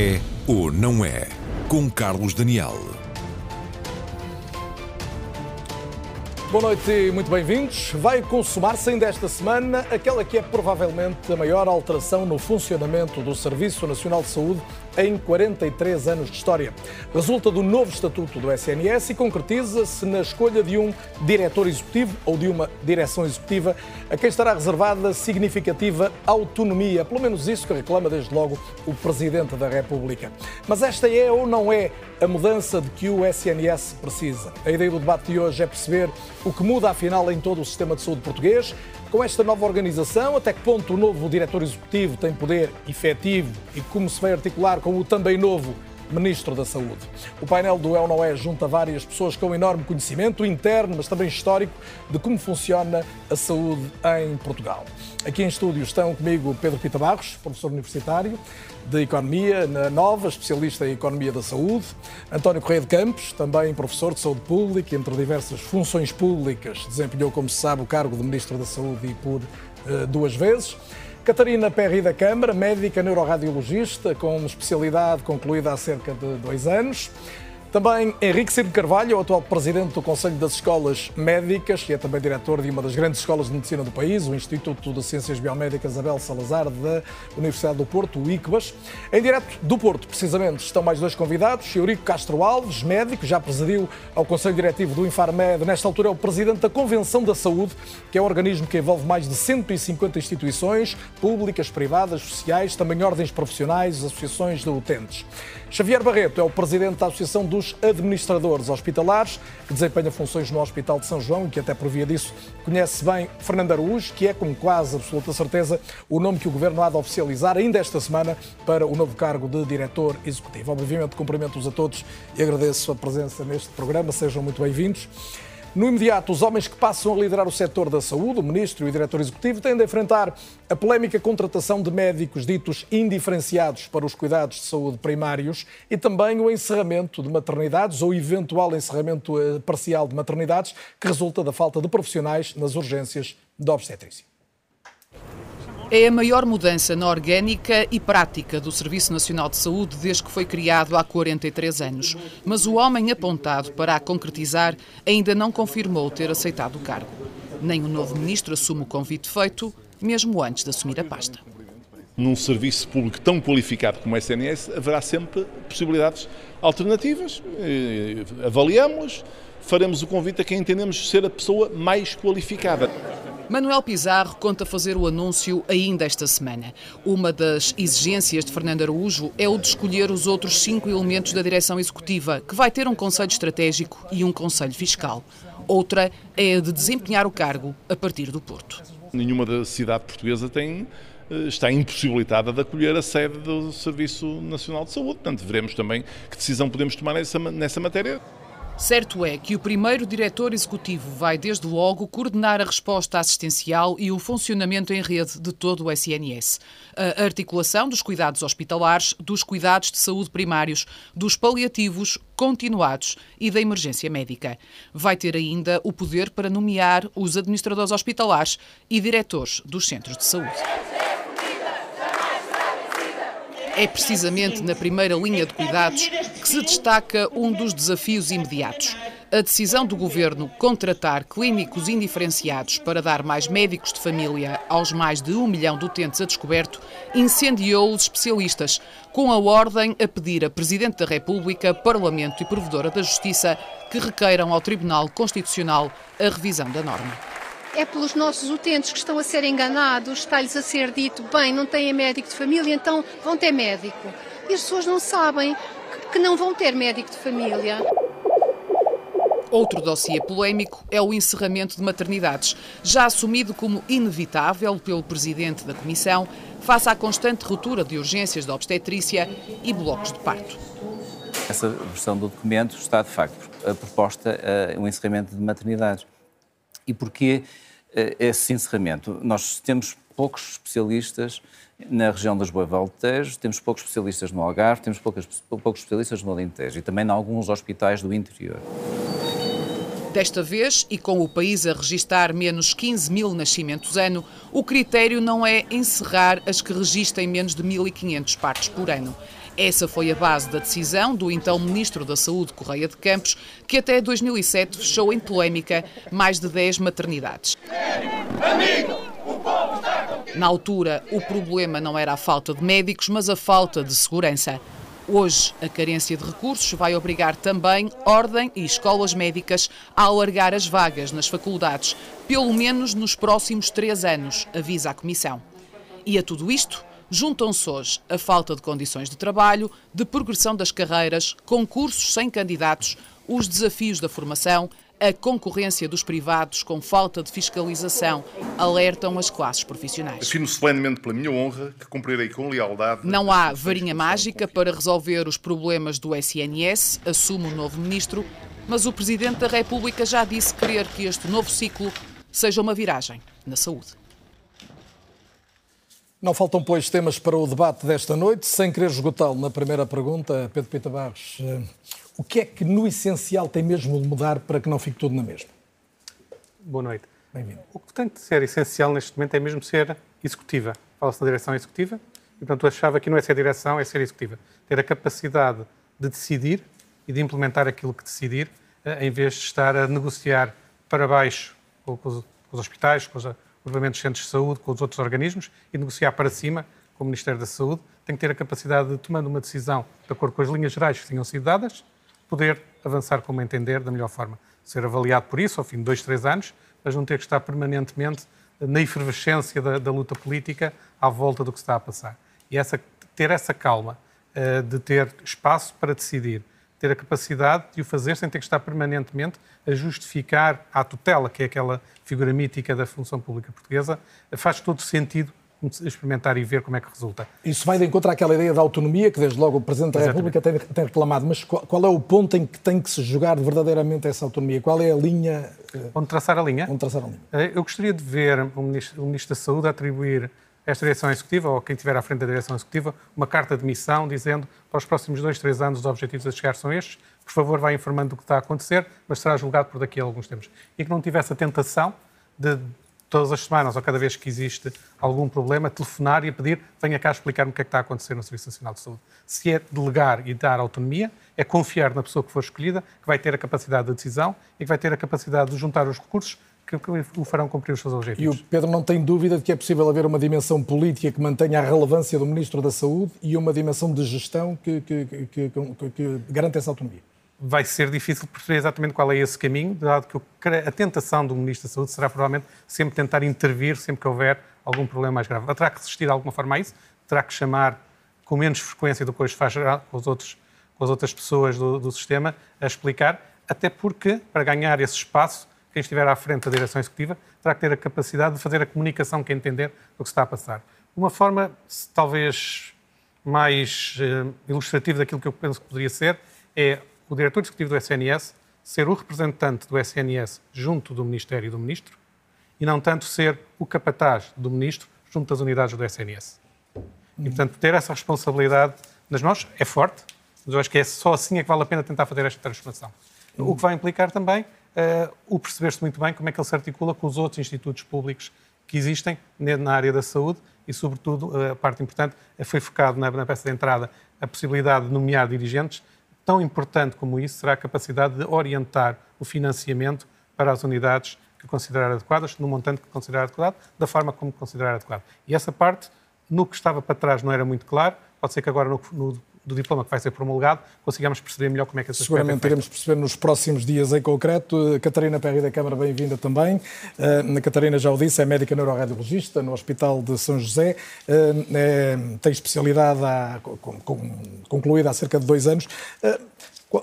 É ou não é? Com Carlos Daniel. Boa noite e muito bem-vindos. Vai consumar-se ainda esta semana aquela que é provavelmente a maior alteração no funcionamento do Serviço Nacional de Saúde em 43 anos de história. Resulta do novo estatuto do SNS e concretiza-se na escolha de um diretor executivo ou de uma direção executiva a quem estará reservada significativa autonomia, pelo menos isso que reclama desde logo o Presidente da República. Mas esta é ou não é a mudança de que o SNS precisa? A ideia do debate de hoje é perceber o que muda afinal em todo o sistema de saúde português, com esta nova organização, até que ponto o novo diretor executivo tem poder efetivo e como se vai articular com o também novo Ministro da Saúde. O painel do El Noé junta várias pessoas com enorme conhecimento interno, mas também histórico, de como funciona a saúde em Portugal. Aqui em estúdio estão comigo Pedro Pita Barros, professor universitário de Economia na Nova, especialista em Economia da Saúde. António Correia de Campos, também professor de Saúde Pública, entre diversas funções públicas, desempenhou, como se sabe, o cargo de Ministro da Saúde e por uh, duas vezes. Catarina Perry da Câmara, médica neuroradiologista, com especialidade concluída há cerca de dois anos. Também Henrique Ciro Carvalho, o atual presidente do Conselho das Escolas Médicas e é também diretor de uma das grandes escolas de medicina do país, o Instituto de Ciências Biomédicas Abel Salazar da Universidade do Porto, o ICBAS. Em direto do Porto, precisamente, estão mais dois convidados. Eurico Castro Alves, médico, já presidiu ao Conselho Diretivo do Infarmed, nesta altura é o presidente da Convenção da Saúde, que é um organismo que envolve mais de 150 instituições públicas, privadas, sociais, também ordens profissionais, associações de utentes. Xavier Barreto é o presidente da Associação dos Administradores Hospitalares, que desempenha funções no Hospital de São João e que, até por via disso, conhece bem Fernando Araújo, que é, com quase absoluta certeza, o nome que o Governo há de oficializar ainda esta semana para o novo cargo de Diretor Executivo. Obviamente, cumprimento-os a todos e agradeço a presença neste programa. Sejam muito bem-vindos. No imediato, os homens que passam a liderar o setor da saúde, o ministro e o diretor executivo, têm de enfrentar a polémica contratação de médicos ditos indiferenciados para os cuidados de saúde primários e também o encerramento de maternidades ou eventual encerramento eh, parcial de maternidades que resulta da falta de profissionais nas urgências da obstetrícia. É a maior mudança na orgânica e prática do Serviço Nacional de Saúde desde que foi criado há 43 anos. Mas o homem apontado para a concretizar ainda não confirmou ter aceitado o cargo. Nem o novo ministro assume o convite feito, mesmo antes de assumir a pasta. Num serviço público tão qualificado como o SNS, haverá sempre possibilidades alternativas. Avaliamos, faremos o convite a quem entendemos ser a pessoa mais qualificada. Manuel Pizarro conta fazer o anúncio ainda esta semana. Uma das exigências de Fernando Araújo é o de escolher os outros cinco elementos da direção executiva, que vai ter um conselho estratégico e um conselho fiscal. Outra é a de desempenhar o cargo a partir do Porto. Nenhuma da cidade portuguesa tem eh, está impossibilitada de acolher a sede do Serviço Nacional de Saúde. Portanto, veremos também que decisão podemos tomar nessa, nessa matéria. Certo é que o primeiro diretor executivo vai, desde logo, coordenar a resposta assistencial e o funcionamento em rede de todo o SNS. A articulação dos cuidados hospitalares, dos cuidados de saúde primários, dos paliativos continuados e da emergência médica. Vai ter ainda o poder para nomear os administradores hospitalares e diretores dos centros de saúde. É precisamente na primeira linha de cuidados que se destaca um dos desafios imediatos. A decisão do governo contratar clínicos indiferenciados para dar mais médicos de família aos mais de um milhão de utentes a descoberto incendiou os especialistas, com a ordem a pedir a Presidente da República, Parlamento e Provedora da Justiça que requeiram ao Tribunal Constitucional a revisão da norma é pelos nossos utentes que estão a ser enganados, está-lhes a ser dito, bem, não têm médico de família, então vão ter médico. E as pessoas não sabem que não vão ter médico de família. Outro dossiê polémico é o encerramento de maternidades, já assumido como inevitável pelo presidente da Comissão, face à constante ruptura de urgências da obstetrícia e blocos de parto. Essa versão do documento está, de facto, a proposta é um encerramento de maternidades. E porquê eh, esse encerramento. Nós temos poucos especialistas na região das Boa-Valtejo, temos poucos especialistas no Algarve, temos poucos, poucos especialistas no Alentejo e também em alguns hospitais do interior. Desta vez, e com o país a registrar menos 15 mil nascimentos ano, o critério não é encerrar as que registrem menos de 1.500 partos por ano Essa foi a base da decisão do então Ministro da Saúde, Correia de Campos, que até 2007 fechou em polémica mais de 10 maternidades. Na altura, o problema não era a falta de médicos, mas a falta de segurança. Hoje, a carência de recursos vai obrigar também Ordem e escolas médicas a alargar as vagas nas faculdades, pelo menos nos próximos três anos, avisa a Comissão. E a tudo isto, juntam-se hoje a falta de condições de trabalho, de progressão das carreiras, concursos sem candidatos, os desafios da formação, a concorrência dos privados com falta de fiscalização, alertam as classes profissionais. Afirmo solenemente pela minha honra que cumprirei com lealdade. Não há varinha mágica para resolver os problemas do SNS, assume o novo ministro, mas o Presidente da República já disse querer que este novo ciclo seja uma viragem na saúde. Não faltam, pois, temas para o debate desta noite. Sem querer esgotá-lo na primeira pergunta, Pedro Pita Barros, eh, o que é que no essencial tem mesmo de mudar para que não fique tudo na mesma? Boa noite. Bem-vindo. O que tem de ser essencial neste momento é mesmo ser executiva. Fala-se na direção executiva e, portanto, a chave aqui não é ser direção, é ser executiva. Ter a capacidade de decidir e de implementar aquilo que decidir, eh, em vez de estar a negociar para baixo com os, hospitais, com os provavelmente centros de saúde, com os outros organismos e negociar para cima com o Ministério da Saúde. Tem que ter a capacidade de, tomando uma decisão de acordo com as linhas gerais que tenham sido dadas, poder avançar como entender da melhor forma. Ser avaliado por isso ao fim de dois, três anos, mas não ter que estar permanentemente na efervescência da, da luta política à volta do que está a passar. E essa, ter essa calma uh, de ter espaço para decidir, ter a capacidade de o fazer sem ter que estar permanentemente a justificar a tutela, que é aquela figura mítica da função pública portuguesa, faz todo sentido experimentar e ver como é que resulta. Isso vai de encontro àquela ideia da autonomia que desde logo o Presidente da Exatamente. República tem, tem, reclamado, mas qual, qual, é o ponto em que tem que se jogar verdadeiramente essa autonomia? Qual é a linha... Eh, onde traçar a linha? Onde traçar a linha. Eh, eu gostaria de ver o Ministro, o Ministro da Saúde atribuir esta direção executiva, ou quem estiver à frente da direção executiva, uma carta de missão dizendo para os próximos dois, três anos os objetivos a chegar são estes, por favor vá informando do que está a acontecer, mas será julgado por daqui a alguns tempos. E que não tivesse a tentação de todas as semanas ou cada vez que existe algum problema, telefonar e pedir venha cá explicar-me o que é que está a acontecer no Serviço Nacional de Saúde. Se é delegar e dar autonomia, é confiar na pessoa que for escolhida, que vai ter a capacidade de decisão e que vai ter a capacidade de juntar os recursos que, o farão cumprir os seus objetivos. E o Pedro não tem dúvida de que é possível haver uma dimensão política que mantenha a relevância do Ministro da Saúde e uma dimensão de gestão que, que, que, que garante essa autonomia. Vai ser difícil perceber exatamente qual é esse caminho, dado que a tentação do Ministro da Saúde será provavelmente sempre tentar intervir sempre que houver algum problema mais grave. Terá que resistir de alguma forma a isso, terá que chamar com menos frequência do que hoje faz com, os outros, com as outras pessoas do, do sistema a explicar, até porque, para ganhar esse espaço, quem estiver à frente da direção executiva terá que ter a capacidade de fazer a comunicação que entender do que está a passar. Uma forma, talvez mais uh, ilustrativa daquilo que eu penso que poderia ser, é o diretor executivo do SNS ser o representante do SNS junto do Ministério e do Ministro e não tanto ser o capataz do Ministro junto das unidades do SNS. E, portanto, ter essa responsabilidade nas mãos é forte, mas eu acho que é só assim é que vale a pena tentar fazer esta transformação. O que vai implicar também uh, o perceber-se muito bem como é que ele se articula com os outros institutos públicos que existem na área da saúde e, sobretudo, uh, a parte importante foi focado na, na peça de entrada a possibilidade de nomear dirigentes. Tão importante como isso será a capacidade de orientar o financiamento para as unidades que considerar adequadas, no montante que considerar adequado, da forma como considerar adequado. E essa parte, no que estava para trás, não era muito claro. Pode ser que agora, no, no do diploma que vai ser promulgado, consigamos perceber melhor como é que essa Seguramente é iremos perceber nos próximos dias em concreto. Catarina Perry da Câmara, bem-vinda também. Uh, Catarina já o disse, é médica neuroradiologista no Hospital de São José. Uh, é, tem especialidade há, com, com, concluída há cerca de dois anos. Uh,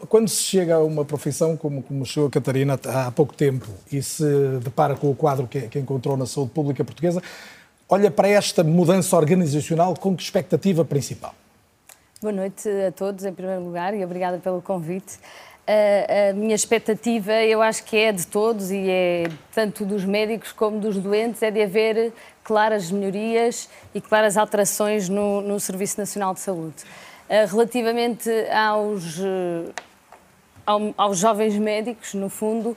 quando se chega a uma profissão como, como chegou a Catarina há pouco tempo e se depara com o quadro que, que encontrou na saúde pública portuguesa, olha para esta mudança organizacional com que expectativa principal? Boa noite a todos, em primeiro lugar, e obrigada pelo convite. A, a, minha expectativa, eu acho que é de todos e é tanto dos médicos como dos doentes, é de haver claras melhorias e claras alterações no, no Serviço Nacional de Saúde. Relativamente aos, aos jovens médicos, no fundo,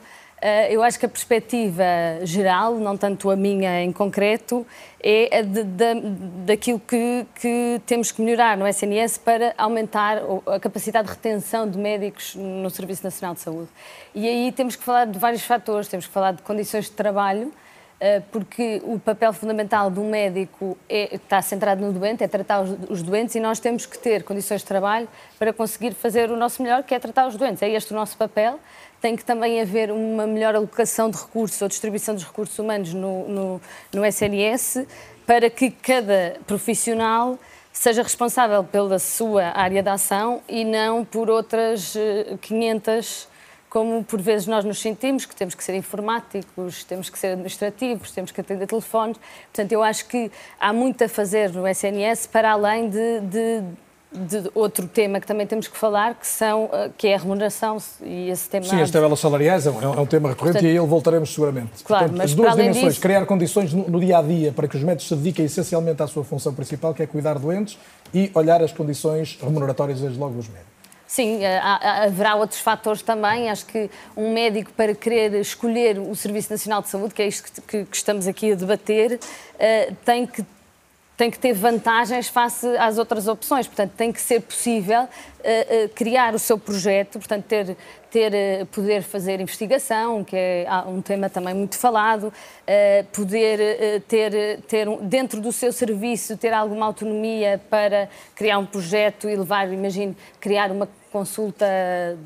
eu acho que a perspectiva geral, não tanto a minha em concreto, é a de, de, daquilo que, que, temos que melhorar no SNS para aumentar a capacidade de retenção de médicos no Serviço Nacional de Saúde. E aí temos que falar de vários fatores, temos que falar de condições de trabalho, uh, porque o papel fundamental do médico é, está centrado no doente, é tratar os doentes e nós temos que ter condições de trabalho para conseguir fazer o nosso melhor, que é tratar os doentes. É este o nosso papel tem que também haver uma melhor alocação de recursos ou distribuição dos recursos humanos no, no, no SNS para que cada profissional seja responsável pela sua área de ação e não por outras 500 eh, como por vezes nós nos sentimos, que temos que ser informáticos, temos que ser administrativos, temos que atender telefones. Portanto, eu acho que há muito a fazer no SNS para além de, de de outro tema que também temos que falar, que, são, eh, que é a remuneração e esse tema... Sim, as tabelas salariais é um, é um tema recorrente Portanto, e aí ele voltaremos seguramente. Claro, Portanto, mas as duas dimensões, disso... criar condições no, no, dia a dia para que os médicos se dediquem essencialmente à sua função principal, que é cuidar doentes, e olhar as condições remuneratórias, desde logo, dos médicos. Sim, eh, haverá outros fatores também. Acho que um médico, para querer escolher o Serviço Nacional de Saúde, que é isto que, estamos aqui a debater, uh, tem que tem que ter vantagens face às outras opções. Portanto, tem que ser possível uh, uh, criar o seu projeto, portanto, ter, ter, uh, poder fazer investigação, que é um tema também muito falado, poder ter, ter dentro do seu serviço, ter alguma autonomia para criar um projeto e levar, imagine, criar uma consulta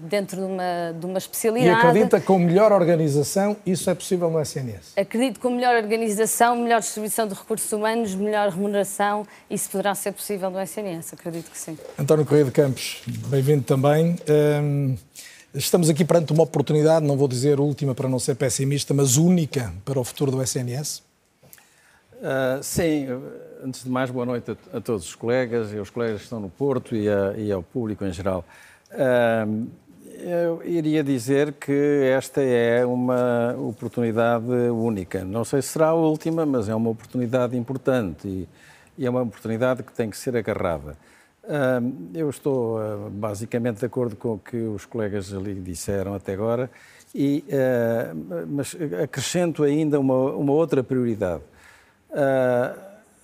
dentro de uma, de uma especialidade. E acredita que com melhor organização isso é possível no SNS? Acredito que com melhor organização, melhor distribuição de recursos humanos, melhor remuneração, isso poderá ser possível no SNS, acredito que sim. António Correia de Campos, bem-vindo também. Hum, estamos aqui perante uma oportunidade, não vou dizer última para não ser pessimista, mas única para o futuro do SNS? Uh, ah, sim, antes de mais, boa noite a, a, todos os colegas e aos colegas que estão no Porto e, a, e ao público em geral eu iria dizer que esta é uma oportunidade única. Não sei se será a última, mas é uma oportunidade importante e, é uma oportunidade que tem que ser agarrada. Eu estou ah, basicamente de acordo com o que os colegas ali disseram até agora, e, ah, mas acrescento ainda uma, uma outra prioridade. Ah,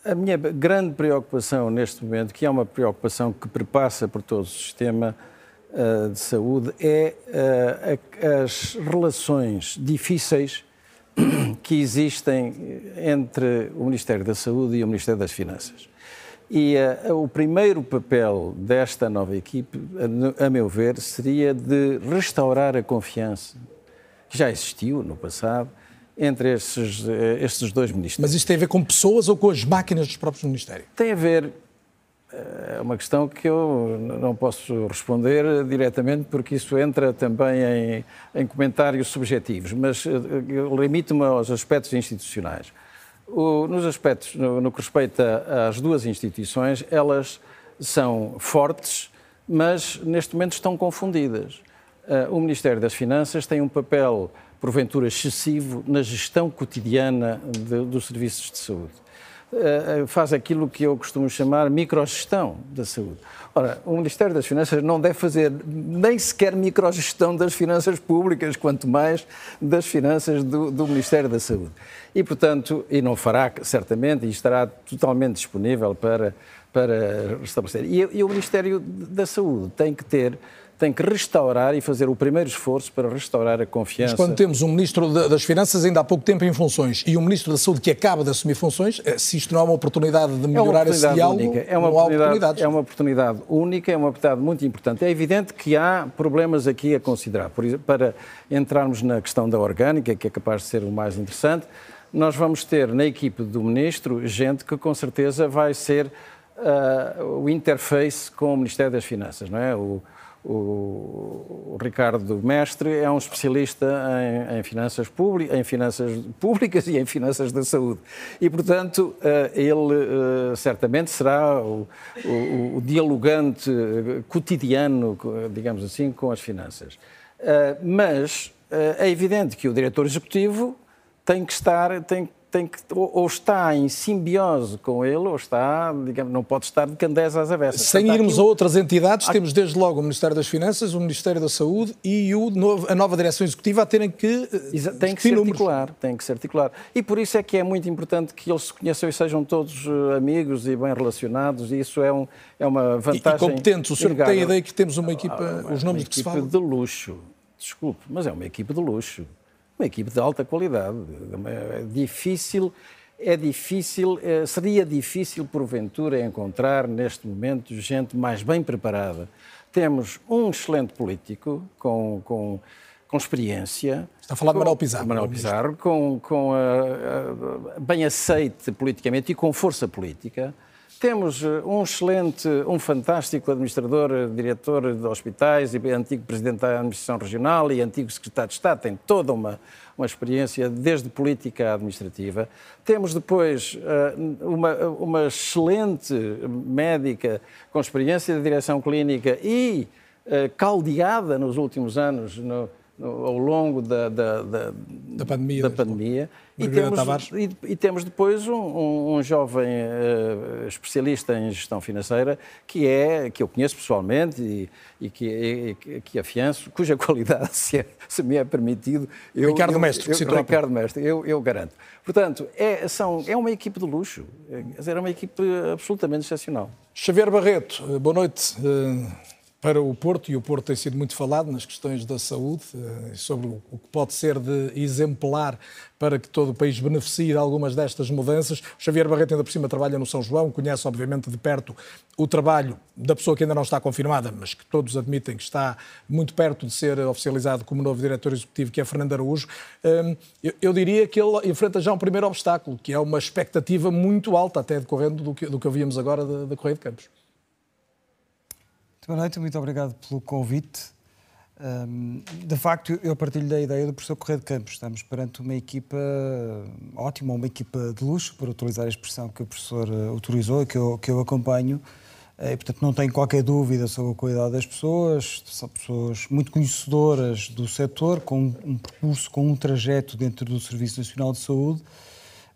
a minha grande preocupação neste momento, que é uma preocupação que perpassa por todo o sistema, uh, de saúde é uh, as relações difíceis que existem entre o Ministério da Saúde e o Ministério das Finanças. E uh, o primeiro papel desta nova equipe, a, a meu ver, seria de restaurar a confiança que já existiu no passado entre estes, estes dois ministérios. Mas isto tem a ver com pessoas ou com as máquinas dos próprios ministérios? Tem a ver é uma questão que eu não posso responder diretamente, porque isso entra também em, em comentários subjetivos, mas eh, limito-me aos aspectos institucionais. O, nos aspectos, no, no, que respeita às duas instituições, elas são fortes, mas neste momento estão confundidas. Uh, o Ministério das Finanças tem um papel, porventura, excessivo na gestão cotidiana de, dos serviços de saúde eh, faz aquilo que eu costumo chamar microgestão da saúde. Ora, o Ministério das Finanças não deve fazer nem sequer microgestão das finanças públicas, quanto mais das finanças do, do Ministério da Saúde. E, portanto, e não fará, certamente, e estará totalmente disponível para, para restabelecer. E, e o Ministério da Saúde tem que ter tem que restaurar e fazer o primeiro esforço para restaurar a confiança. Mas quando temos um Ministro das Finanças ainda há pouco tempo em funções e um Ministro da Saúde que acaba de assumir funções, eh, se isto não é uma oportunidade de melhorar é esse diálogo, única. É uma oportunidade, é uma oportunidade única, é uma oportunidade muito importante. É evidente que há problemas aqui a considerar. Por exemplo, para entrarmos na questão da orgânica, que é capaz de ser o mais interessante, nós vamos ter na equipe do Ministro gente que com certeza vai ser uh, o interface com o Ministério das Finanças, não é? O, o, Ricardo Mestre é um especialista em, em, finanças em, finanças públicas e em finanças da saúde. E, portanto, eh, ele eh, certamente será o, o, o dialogante cotidiano, digamos assim, com as finanças. Eh, mas é evidente que o diretor executivo tem que estar, tem, tem que ou, ou, está em simbiose com ele, ou está, digamos, não pode estar de candeias às avessas. Sem Portanto, irmos a outras entidades, temos desde logo o Ministério das Finanças, o Ministério da Saúde e o novo, a nova Direção Executiva a terem que eh, Exa tem que se articular, tem que se articular. E por isso é que é muito importante que eles se conheçam e sejam todos eh, amigos e bem relacionados, e isso é, um, é uma vantagem. E, e competentes. O senhor tem a ideia que temos uma equipa, ah, os nomes de que se fala? de luxo. Desculpe, mas é uma equipe de luxo uma equipe de alta qualidade. É difícil, é difícil, é, seria difícil porventura encontrar neste momento gente mais bem preparada. Temos um excelente político com, com, com experiência. Está a falar de Manuel Pizarro. Manuel Pizarro, com, com a, a, bem aceite politicamente e com força política. Temos eh, um excelente, um fantástico administrador, eh, diretor de hospitais e antigo presidente da administração regional e antigo secretário de Estado, tem toda uma, uma experiência desde política administrativa. Temos depois eh, uma, uma excelente médica com experiência de direção clínica e caldeada nos últimos anos no, ao longo da, da, da, da pandemia. Da pandemia. E, temos, e, e, temos depois um, um, um jovem uh, especialista em gestão financeira que é que eu conheço pessoalmente e, e que, e, que afianço, cuja qualidade, se, é, se me é permitido, eu, Ricardo eu, Mestre, eu, eu, Ricardo Mestre, eu, eu garanto. Portanto, é, são, é uma equipe de luxo, é uma equipe absolutamente excepcional. Xavier Barreto, boa noite. Para o Porto, e o Porto tem sido muito falado nas questões da saúde, eh, sobre o que pode ser de exemplar para que todo o país beneficie de algumas destas mudanças. O Xavier Barreto ainda por cima trabalha no São João, conhece obviamente de perto o trabalho da pessoa que ainda não está confirmada, mas que todos admitem que está muito perto de ser oficializado como novo diretor executivo, que é Fernando Araújo. Hum, eu diria que ele enfrenta já um primeiro obstáculo, que é uma expectativa muito alta, até decorrendo do que, do que ouvíamos agora da Correia de Campos. Boa noite, muito obrigado pelo convite. de facto, eu partilho da ideia do professor Correia de Campos. Estamos perante uma equipa ótima, uma equipa de luxo, por utilizar a expressão que o professor uh, autorizou e que eu, que eu acompanho. Eh, e, portanto, não tenho qualquer dúvida sobre a qualidade das pessoas. São pessoas muito conhecedoras do setor, com um percurso, com um trajeto dentro do Serviço Nacional de Saúde.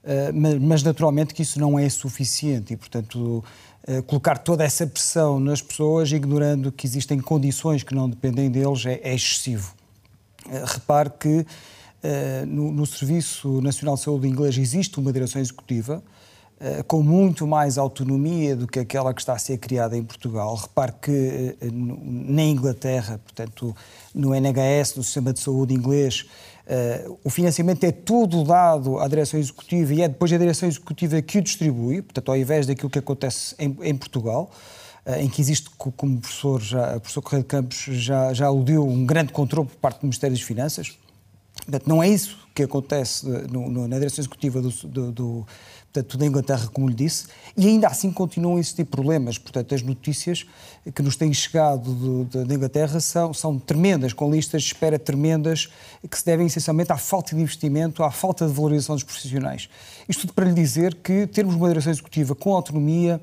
Uh, mas, naturalmente, que isso não é suficiente e, portanto, eh, colocar toda essa pressão nas pessoas, ignorando que existem condições que não dependem deles, é, é excessivo. Uh, repare que uh, no, no, Serviço Nacional de Saúde inglês existe uma direção executiva com muito mais autonomia do que aquela que está a ser criada em Portugal. Repare que na Inglaterra, portanto, no NHS, no Sistema de Saúde inglês, Uh, o financiamento é tudo dado à direção executiva e é depois a direção executiva que o distribui, portanto, ao invés daquilo que acontece em, em Portugal, uh, em que existe, como o professor, já, o professor Correia de Campos já, já aludiu, um grande controle por parte do Ministério das Finanças. Portanto, não é isso que acontece no, no, na direção executiva do, do portanto, da Inglaterra, como lhe disse, e ainda assim continuam a existir problemas. Portanto, as notícias que nos têm chegado da Inglaterra são, são tremendas, com listas de espera tremendas, que se devem essencialmente à falta de investimento, à falta de valorização dos profissionais. Isto tudo para lhe dizer que termos uma direção executiva com autonomia,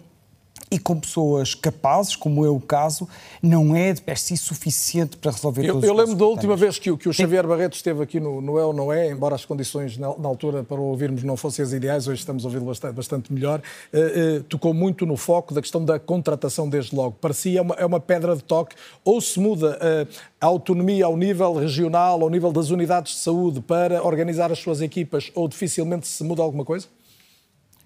e com pessoas capazes, como é o caso, não é de per si suficiente para resolver eu, todos eu lembro da última vez que, que o Xavier Barreto esteve aqui no, no É ou Não É, embora as condições na, na, altura para ouvirmos não fossem as ideais, hoje estamos a ouvi-lo bastante, bastante melhor, uh, uh, tocou muito no foco da questão da contratação desde logo. Parecia uma, é uma pedra de toque, ou se muda uh, a autonomia ao nível regional, ao nível das unidades de saúde para organizar as suas equipas, ou dificilmente se muda alguma coisa?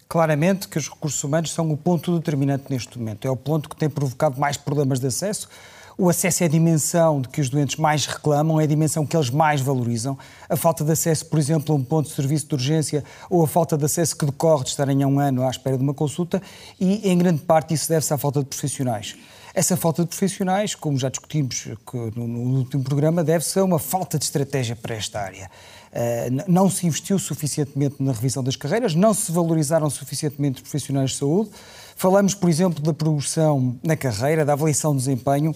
Claramente que os recursos humanos são o ponto determinante neste momento. É o ponto que tem provocado mais problemas de acesso. O acesso é a dimensão de que os doentes mais reclamam, é a dimensão que eles mais valorizam. A falta de acesso, por exemplo, a um ponto de serviço de urgência ou a falta de acesso que decorre de estarem há um ano à espera de uma consulta e, em grande parte, isso deve-se à falta de profissionais. Essa falta de profissionais, como já discutimos no último programa, deve-se a uma falta de estratégia para esta área. Eh, não se investiu suficientemente na revisão das carreiras, não se valorizaram suficientemente os profissionais de saúde. Falamos, por exemplo, da progressão na carreira, da avaliação de desempenho.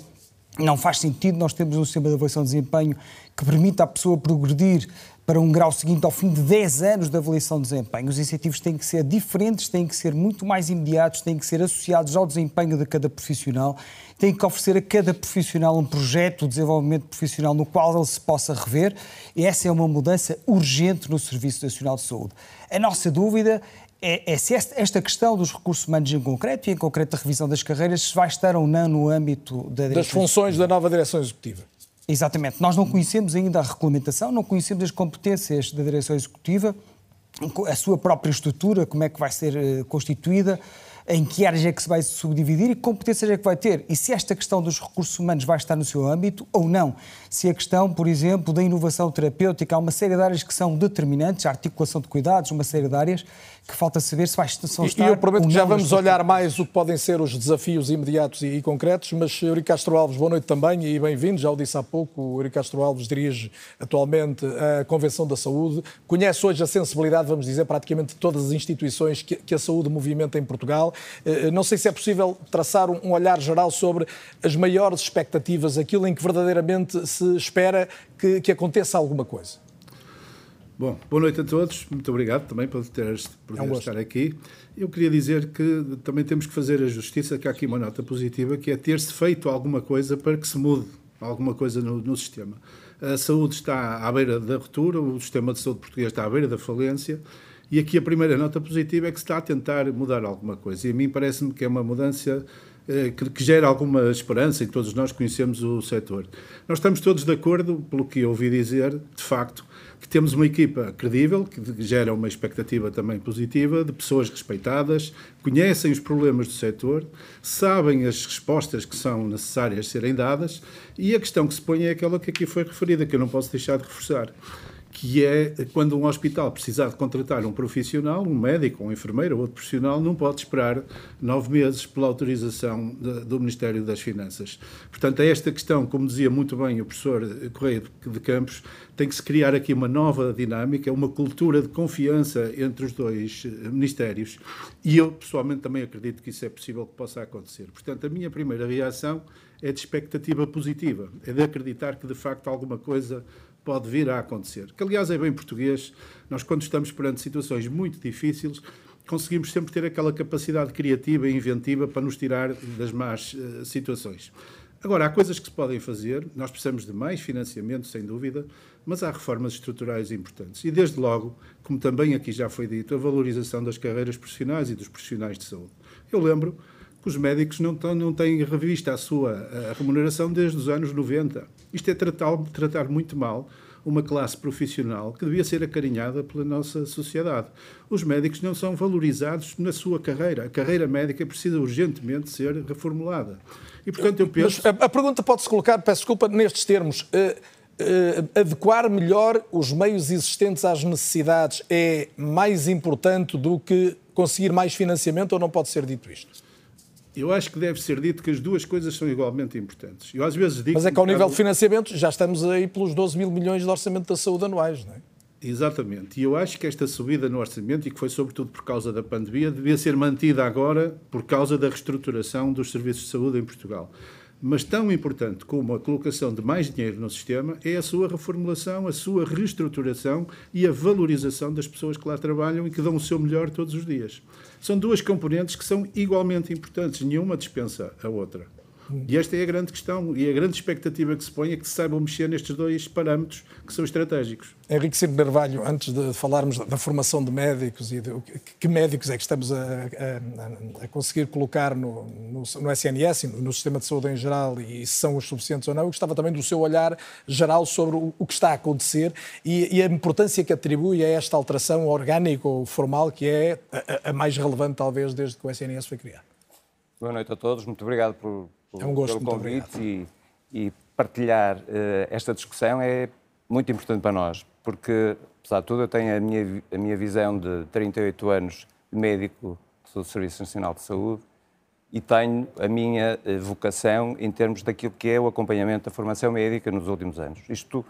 Não faz sentido nós termos um sistema de avaliação de desempenho que permita à pessoa progredir para um grau seguinte ao fim de 10 anos de avaliação de desempenho. Os incentivos têm que ser diferentes, têm que ser muito mais imediatos, têm que ser associados ao desempenho de cada profissional, têm que oferecer a cada profissional um projeto de desenvolvimento profissional no qual ele se possa rever, e essa é uma mudança urgente no Serviço Nacional de Saúde. A nossa dúvida é, é se esta questão dos recursos humanos em concreto, e em concreto a revisão das carreiras, se vai estar ou não no âmbito da das funções da nova direção executiva. Exatamente. Nós não conhecemos ainda a regulamentação, não conhecemos as competências da direção executiva, a sua própria estrutura, como é que vai ser eh, constituída em que áreas é que se vai subdividir e que competências é que vai ter. E se esta questão dos recursos humanos vai estar no seu âmbito ou não. Se a questão, por exemplo, da inovação terapêutica, há uma série de áreas que são determinantes, a articulação de cuidados, uma série de áreas que falta saber se vai são estar E eu prometo que já vamos olhar mais o que podem ser os desafios imediatos e, e concretos, mas Eurico Castro Alves, boa noite também e bem-vindo. Já o disse há pouco, o Eurico Castro Alves dirige atualmente a Convenção da Saúde, conhece hoje a sensibilidade, vamos dizer, praticamente de todas as instituições que, que a saúde movimenta em Portugal. Eh, não sei se é possível traçar um olhar geral sobre as maiores expectativas, aquilo em que verdadeiramente se espera que, que aconteça alguma coisa. Bom, boa noite a todos. Muito obrigado também por ter por é um estar aqui. Eu queria dizer que também temos que fazer a justiça, que há aqui uma nota positiva, que é ter-se feito alguma coisa para que se mude alguma coisa no, no, sistema. A saúde está à beira da ruptura, o sistema de saúde português está à beira da falência, e aqui a primeira nota positiva é que se está a tentar mudar alguma coisa. E a mim parece-me que é uma mudança eh, que, que, gera alguma esperança e todos nós conhecemos o setor. Nós estamos todos de acordo, pelo que ouvi dizer, de facto, que temos uma equipa credível, que gera uma expectativa também positiva, de pessoas respeitadas, conhecem os problemas do setor, sabem as respostas que são necessárias serem dadas e a questão que se põe é aquela que aqui foi referida, que eu não posso deixar de reforçar que é quando um hospital precisar de contratar um profissional, um médico, um enfermeiro ou outro profissional, não pode esperar nove meses pela autorização de, do Ministério das Finanças. Portanto, é esta questão, como dizia muito bem o professor Correia de Campos, tem que se criar aqui uma nova dinâmica, uma cultura de confiança entre os dois eh, ministérios. E eu, pessoalmente, também acredito que isso é possível que possa acontecer. Portanto, a minha primeira reação é de expectativa positiva, é de acreditar que, de facto, alguma coisa pode vir a acontecer. Que, aliás, é bem português. Nós, quando estamos perante situações muito difíceis, conseguimos sempre ter aquela capacidade criativa e inventiva para nos tirar das más uh, situações. Agora, há coisas que se podem fazer, nós precisamos de mais financiamento, sem dúvida, mas há reformas estruturais importantes. E, desde logo, como também aqui já foi dito, a valorização das carreiras profissionais e dos profissionais de saúde. Eu lembro os médicos não, tão, não têm revista a sua a remuneração desde os anos 90. Isto é tratar, tratar muito mal uma classe profissional que devia ser acarinhada pela nossa sociedade. Os médicos não são valorizados na sua carreira. A carreira médica precisa urgentemente ser reformulada. E, portanto, eu penso... Mas a, pergunta pode-se colocar, peço desculpa, nestes termos. Uh, uh, adequar melhor os meios existentes às necessidades é mais importante do que conseguir mais financiamento ou não pode ser dito isto? Eu acho que deve ser dito que as duas coisas são igualmente importantes. Eu às vezes digo Mas é que ao nível de financiamento já estamos aí pelos 12 mil milhões de orçamento da saúde anuais, não é? Exatamente. E eu acho que esta subida no orçamento, e que foi sobretudo por causa da pandemia, devia ser mantida agora por causa da reestruturação dos serviços de saúde em Portugal. Mas tão importante como a colocação de mais dinheiro no sistema é a sua reformulação, a sua reestruturação e a valorização das pessoas que lá trabalham e que dão o seu melhor todos os dias. São duas componentes que são igualmente importantes, nenhuma dispensa a outra. E esta é a grande questão e a grande expectativa que se põe é que se saibam mexer nestes dois parâmetros que são estratégicos. Henrique Silva Carvalho, antes de falarmos da formação de médicos e de que médicos é que estamos a, a, a conseguir colocar no, no, no SNS e no, sistema de saúde em geral e se são os suficientes ou não, eu gostava também do seu olhar geral sobre o, o que está a acontecer e, e, a importância que atribui a esta alteração orgânica ou formal que é a, a mais relevante talvez desde que o SNS foi criado. Boa noite a todos, muito obrigado por é um gosto, pelo convite e, e, partilhar uh, esta discussão é muito importante para nós, porque, apesar de tudo, eu tenho a minha, a minha visão de 38 anos de médico do Serviço Nacional de Saúde e tenho a minha eh, vocação em termos daquilo que é o acompanhamento da formação médica nos últimos anos. Isto,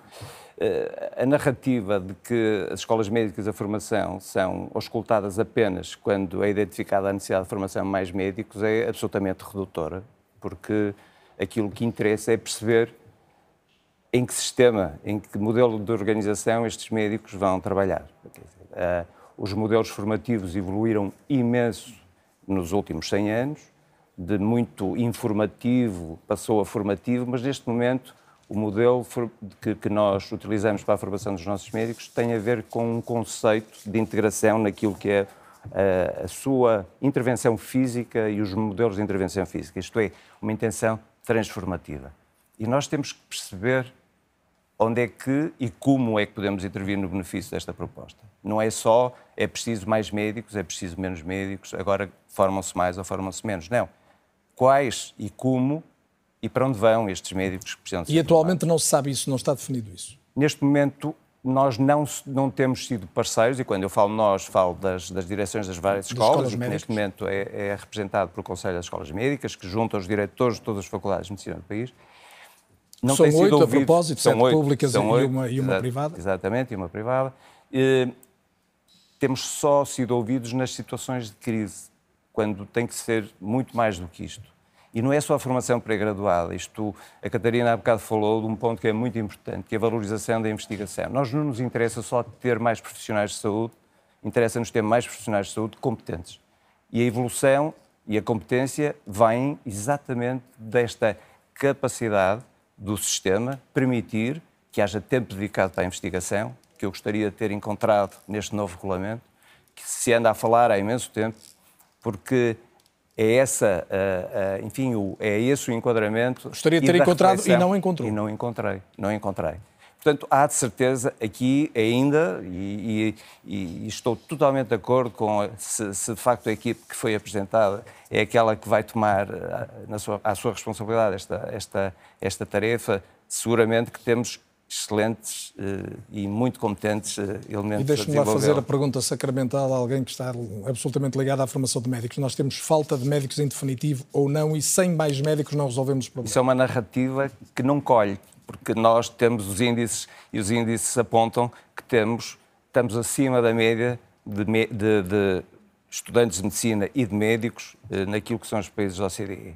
eh, a narrativa de que as escolas médicas da formação são auscultadas apenas quando é identificada a necessidade de formação de mais médicos é absolutamente redutora porque aquilo que interessa é perceber em que sistema, em que modelo de organização estes médicos vão trabalhar. Uh, os modelos formativos evoluíram imenso nos últimos 100 anos, de muito informativo passou a formativo, mas neste momento o modelo que, nós utilizamos para a formação dos nossos médicos tem a ver com um conceito de integração naquilo que é a, a sua intervenção física e os modelos de intervenção física, isto é, uma intenção transformativa. E nós temos que perceber onde é que e como é que podemos intervir no benefício desta proposta. Não é só é preciso mais médicos, é preciso menos médicos, agora formam-se mais ou formam-se menos. Não. Quais e como e para onde vão estes médicos que precisam de E atualmente não se sabe isso, não está definido isso? Neste momento, nós não, não temos sido parceiros, e quando eu falo nós, falo das, das direções das várias das escolas, que neste momento é, é, representado pelo Conselho das Escolas Médicas, que junta os diretores de todas as faculdades de medicina do país. Não são oito, a propósito, sete oito, públicas e, oito, uma, e uma exa privada? Exatamente, e uma privada. E, temos só sido ouvidos nas situações de crise, quando tem que ser muito mais do que isto. E não é só a formação pré-graduada. Isto, a Catarina há bocado falou de um ponto que é muito importante, que é a valorização da investigação. Nós não nos interessa só ter mais profissionais de saúde, interessa-nos ter mais profissionais de saúde competentes. E a evolução e a competência vêm exatamente desta capacidade do sistema permitir que haja tempo dedicado para a investigação, que eu gostaria de ter encontrado neste novo regulamento, que se anda a falar há imenso tempo, porque é essa, uh, uh, enfim, o, é esse o enquadramento. Gostaria de ter encontrado e não encontrou. E não encontrei, não encontrei. Portanto, há de certeza aqui ainda, e, e, e estou totalmente de acordo com se, se, de facto a equipe que foi apresentada é aquela que vai tomar eh, na sua, à sua responsabilidade esta, esta, esta tarefa, seguramente que temos excelentes uh, e muito competentes uh, elementos. E deixe-me lá fazer a pergunta sacramental a alguém que está absolutamente ligado à formação de médicos. Nós temos falta de médicos em definitivo ou não, e sem mais médicos não resolvemos o problema. Isso é uma narrativa que não colhe, porque nós temos os índices e os índices apontam que temos, estamos acima da média de, de, de estudantes de medicina e de médicos uh, naquilo que são os países da OCDE.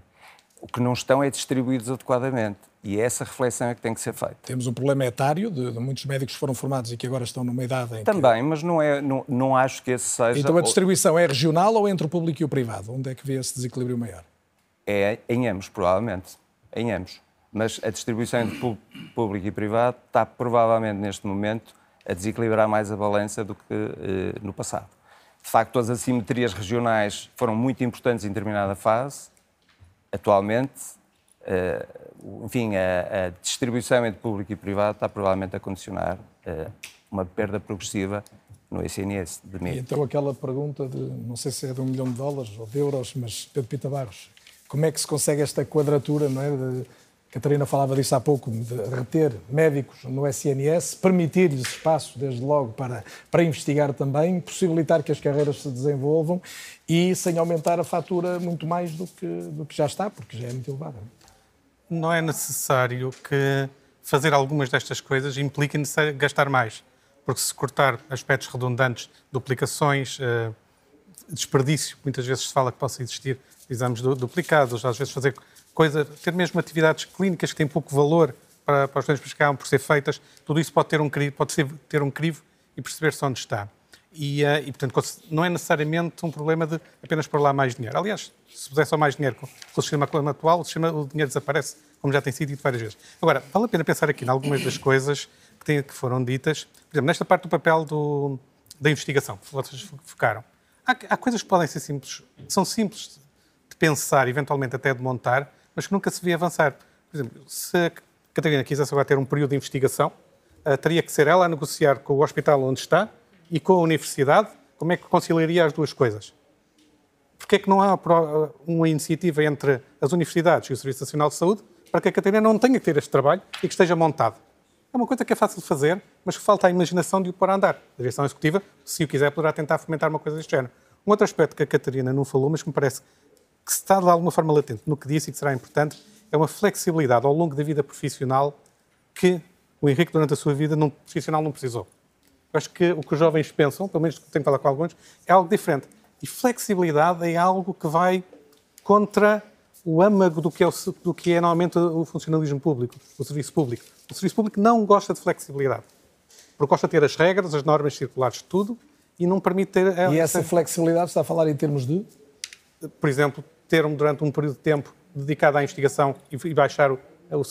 O que não estão é distribuídos adequadamente. E essa reflexão é que tem que ser feita. Temos um problema etário de, de muitos médicos que foram formados e que agora estão numa idade em Também, que... mas não, é, não, não acho que esse seja... Então a distribuição é regional ou entre o público e o privado? Onde é que vê esse desequilíbrio maior? É em ambos, provavelmente. Em ambos. Mas a distribuição entre público e privado está provavelmente neste momento a desequilibrar mais a balança do que eh, no passado. De facto, as assimetrias regionais foram muito importantes em determinada fase. Atualmente, uh, enfim, a, a, distribuição entre público e privado está provavelmente a condicionar uh, uma perda progressiva no SNS de meio. Então aquela pergunta de, não sei se é de um milhão de dólares ou de euros, mas Pedro Pita Barros, como é que se consegue esta quadratura, não é? De, Catarina falava disso há pouco, de reter médicos no SNS, permitir-lhes espaço, desde logo, para, para investigar também, possibilitar que as carreiras se desenvolvam e sem aumentar a fatura muito mais do que, do que já está, porque já é muito elevada. Não é necessário que fazer algumas destas coisas implique gastar mais, porque se cortar aspectos redundantes, duplicações, eh, desperdício, muitas vezes se fala que possa existir exames duplicados, às vezes fazer coisa, ter mesmo atividades clínicas que têm pouco valor para, para os doentes que acabam por ser feitas, tudo isso pode ter um crivo, pode ser, ter um crivo e perceber-se onde está. E, uh, e, portanto, não é necessariamente um problema de apenas pôr lá mais dinheiro. Aliás, se puser só mais dinheiro com, com o sistema atual, o, sistema, o dinheiro desaparece, como já tem sido dito várias vezes. Agora, vale a pena pensar aqui em algumas das coisas que, que foram ditas. Por exemplo, nesta parte do papel do, da investigação, que vocês focaram. Há, há coisas que podem ser simples, são simples de pensar, eventualmente até de montar, mas que nunca se vê avançar. Por exemplo, se a Catarina quisesse agora ter um período de investigação, uh, teria que ser ela a negociar com o hospital onde está e com a universidade como é que conciliaria as duas coisas. Porquê é que não há uma iniciativa entre as universidades e o Serviço Nacional de Saúde para que a Catarina não tenha que ter este trabalho e que esteja montado? É uma coisa que é fácil de fazer, mas que falta a imaginação de o pôr a andar. A direção executiva, se o quiser, poderá tentar fomentar uma coisa deste género. Um outro aspecto que a Catarina não falou, mas que me parece que está de alguma forma latente no que disse e que será importante, é uma flexibilidade ao longo da vida profissional que o Henrique, durante a sua vida não, profissional, não precisou. Eu acho que o que os jovens pensam, pelo menos tenho que falar com alguns, é algo diferente. E flexibilidade é algo que vai contra o âmago do que, é o, do que é normalmente o funcionalismo público, o serviço público. O serviço público não gosta de flexibilidade, porque gosta de ter as regras, as normas circulares de tudo e não permite ter... E essa flexibilidade está a falar em termos de? Por exemplo, ter durante um período de tempo dedicado à investigação e baixar o,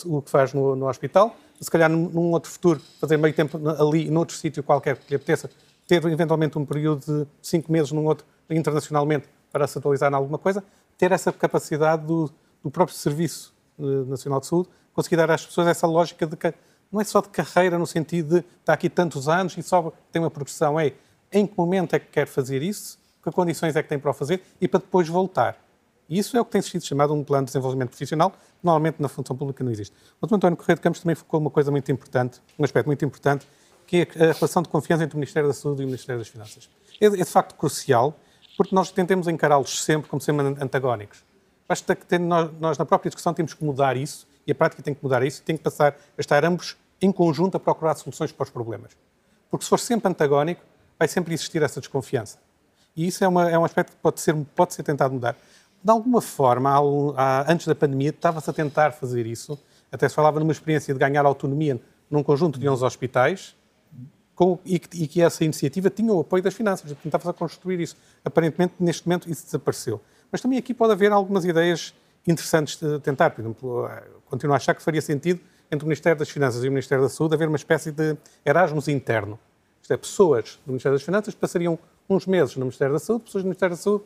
o que faz no, no hospital, se calhar num, num, outro futuro fazer meio tempo ali, noutro sítio qualquer que lhe apeteça, ter eventualmente um período de cinco meses num outro, internacionalmente, para se atualizar em alguma coisa, ter essa capacidade do, do próprio Serviço eh, Nacional de Saúde, conseguir dar às pessoas essa lógica de que não é só de carreira no sentido de estar aqui tantos anos e só tem uma progressão, é em que momento é que quer fazer isso, que condições é que tem para o fazer e para depois voltar. Isso é o que tem sido chamado um plano de desenvolvimento profissional, normalmente na função pública não existe. O Dr. António Correia de Campos também focou uma coisa muito importante, um aspecto muito importante, que é a relação de confiança entre o Ministério da Saúde e o Ministério das Finanças. É, é de facto crucial porque nós tentemos encará-los sempre como sendo antagónicos. Basta que nós, nós, na própria discussão, temos que mudar isso, e a prática tem que mudar isso, e tem que passar a estar ambos em conjunto a procurar soluções para os problemas. Porque se for sempre antagónico, vai sempre existir essa desconfiança. E isso é, uma, é um aspecto que pode ser, pode ser tentado mudar. De alguma forma, antes da pandemia, estava-se a tentar fazer isso. Até se falava numa experiência de ganhar autonomia num conjunto de 11 hospitais, e, que, e, que, essa iniciativa tinha o apoio das finanças, tentava a construir isso. Aparentemente, neste momento, isso desapareceu. Mas também aqui pode haver algumas ideias interessantes de tentar. Por exemplo, eh, continuo a achar que faria sentido entre o Ministério das Finanças e o Ministério da Saúde haver uma espécie de Erasmus interno. Isto é, pessoas do Ministério das Finanças passariam uns meses no Ministério da Saúde, pessoas do Ministério da Saúde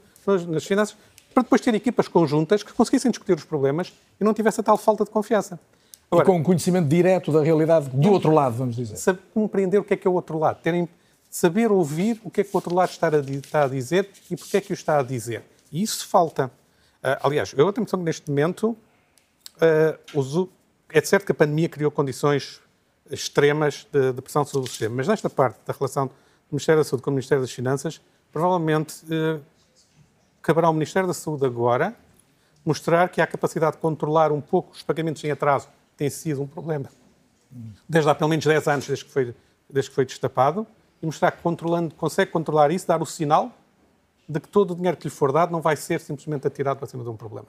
nas Finanças, para depois ter equipas conjuntas que conseguissem discutir os problemas e não tivesse a tal falta de confiança. Agora, e com um conhecimento direto da realidade do outro lado, vamos dizer. Saber compreender o que é que é o outro lado, terem, saber ouvir o que é que o outro lado está a, está a dizer e porque é que o está a dizer. E isso falta. Uh, aliás, eu tenho a impressão que neste momento uh, uso, é certo que a pandemia criou condições extremas de, de, pressão sobre o sistema, mas nesta parte da relação do Ministério da Saúde com o Ministério das Finanças, provavelmente uh, caberá ao Ministério da Saúde agora mostrar que há capacidade de controlar um pouco os pagamentos em atraso tem sido um problema desde há pelo menos 10 anos, desde que foi, desde que foi destapado, e mostrar que controlando, consegue controlar isso, dar o sinal de que todo o dinheiro que lhe for dado não vai ser simplesmente atirado para cima de um problema.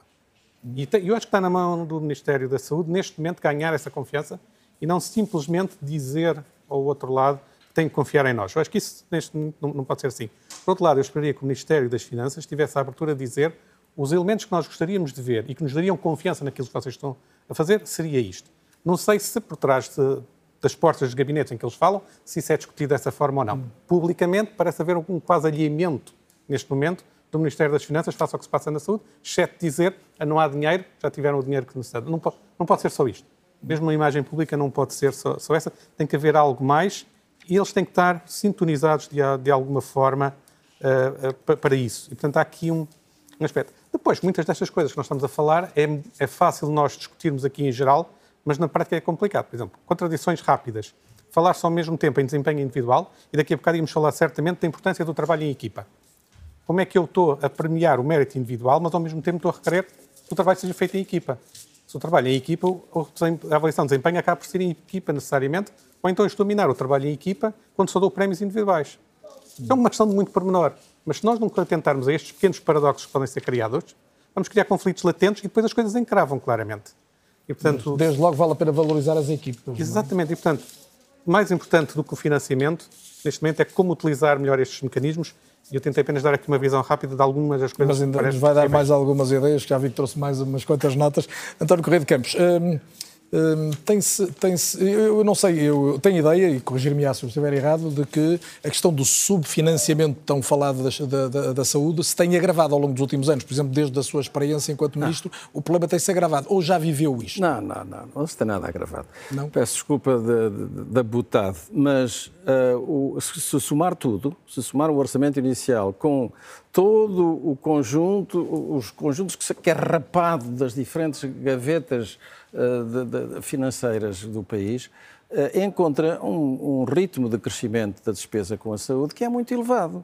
E eu acho que está na mão do Ministério da Saúde, neste momento, ganhar essa confiança e não simplesmente dizer ao outro lado que tem que confiar em nós. Eu acho que isso, neste momento, não, não pode ser assim. Por outro lado, eu esperaria que o Ministério das Finanças tivesse a abertura de dizer os elementos que nós gostaríamos de ver e que nos dariam confiança naquilo que vocês estão a fazer seria isto. Não sei se por trás de, das portas dos gabinetes em que eles falam, se isso é discutido dessa forma ou não. Hum. Publicamente, parece haver um quase alheamento, neste momento, do Ministério das Finanças face ao que se passa na saúde, exceto dizer que não há dinheiro, já tiveram o dinheiro que necessitam. Não pode, não pode ser só isto. Mesmo uma imagem pública não pode ser só, só, essa, tem que haver algo mais e eles têm que estar sintonizados de, de alguma forma para isso. E, portanto, há aqui um, um aspecto. Depois, muitas destas coisas que nós estamos a falar, é, é fácil nós discutirmos aqui em geral, mas na prática é complicado. Por exemplo, contradições rápidas. Falar só ao mesmo tempo em desempenho individual e daqui a bocado íamos falar certamente da importância do trabalho em equipa. Como é que eu estou a premiar o mérito individual, mas ao mesmo tempo estou a requerer que o trabalho seja feito em equipa? Se o trabalho é em equipa, a avaliação de desempenho acaba por ser em equipa necessariamente, ou então estou a minar o trabalho em equipa quando só dou prémios individuais. É uma questão de muito pormenor. Mas se nós não atentarmos a estes pequenos paradoxos que podem ser criados, vamos criar conflitos latentes e depois as coisas encravam claramente. E, portanto, Desde logo vale a pena valorizar as equipes. É? Exatamente. É? E, portanto, mais importante do que o financiamento, neste momento, é como utilizar melhor estes mecanismos. E eu tentei apenas dar aqui uma visão rápida de algumas das coisas. Mas ainda nos vai dar mais algumas ideias, que já vi que trouxe mais umas quantas notas. António Correia de Campos, hum, Hum, tem-se, tem-se, eu não sei, eu tenho ideia, e corrigir-me se eu estiver errado, de que a questão do subfinanciamento tão falado da, da, da, saúde se tem agravado ao longo dos últimos anos. Por exemplo, desde a sua experiência enquanto Ministro, não. o problema tem-se agravado. Ou já viveu isto? Não, não, não, não se tem nada agravado. Não? Peço desculpa da butade, mas uh, o, se, se somar tudo, se somar o orçamento inicial com todo o conjunto, os conjuntos que é rapado das diferentes gavetas de, de, financeiras do país, uh, encontra um, um, ritmo de crescimento da despesa com a saúde que é muito elevado.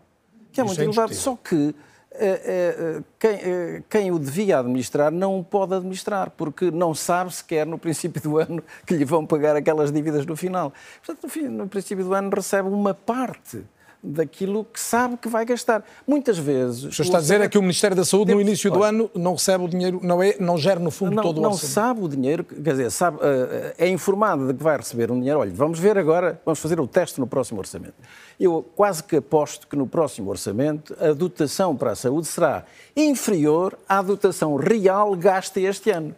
Que é muito é elevado. Só que uh, quem, quem, o devia administrar não o pode administrar, porque não sabe sequer no princípio do ano que lhe vão pagar aquelas dívidas no final. Portanto, no, no princípio do ano recebe uma parte daquilo que sabe que vai gastar. Muitas vezes. O que está a dizer é que o Ministério da Saúde, no início do ano, não recebe o dinheiro, não, é, não gera no fundo não, todo o não orçamento. sabe o dinheiro, quer dizer, sabe, eh, é informado de que vai receber um dinheiro. Olha, vamos ver agora, vamos fazer o teste no próximo orçamento. Eu quase que aposto que no próximo orçamento a dotação para a saúde será inferior à dotação real gasta este ano.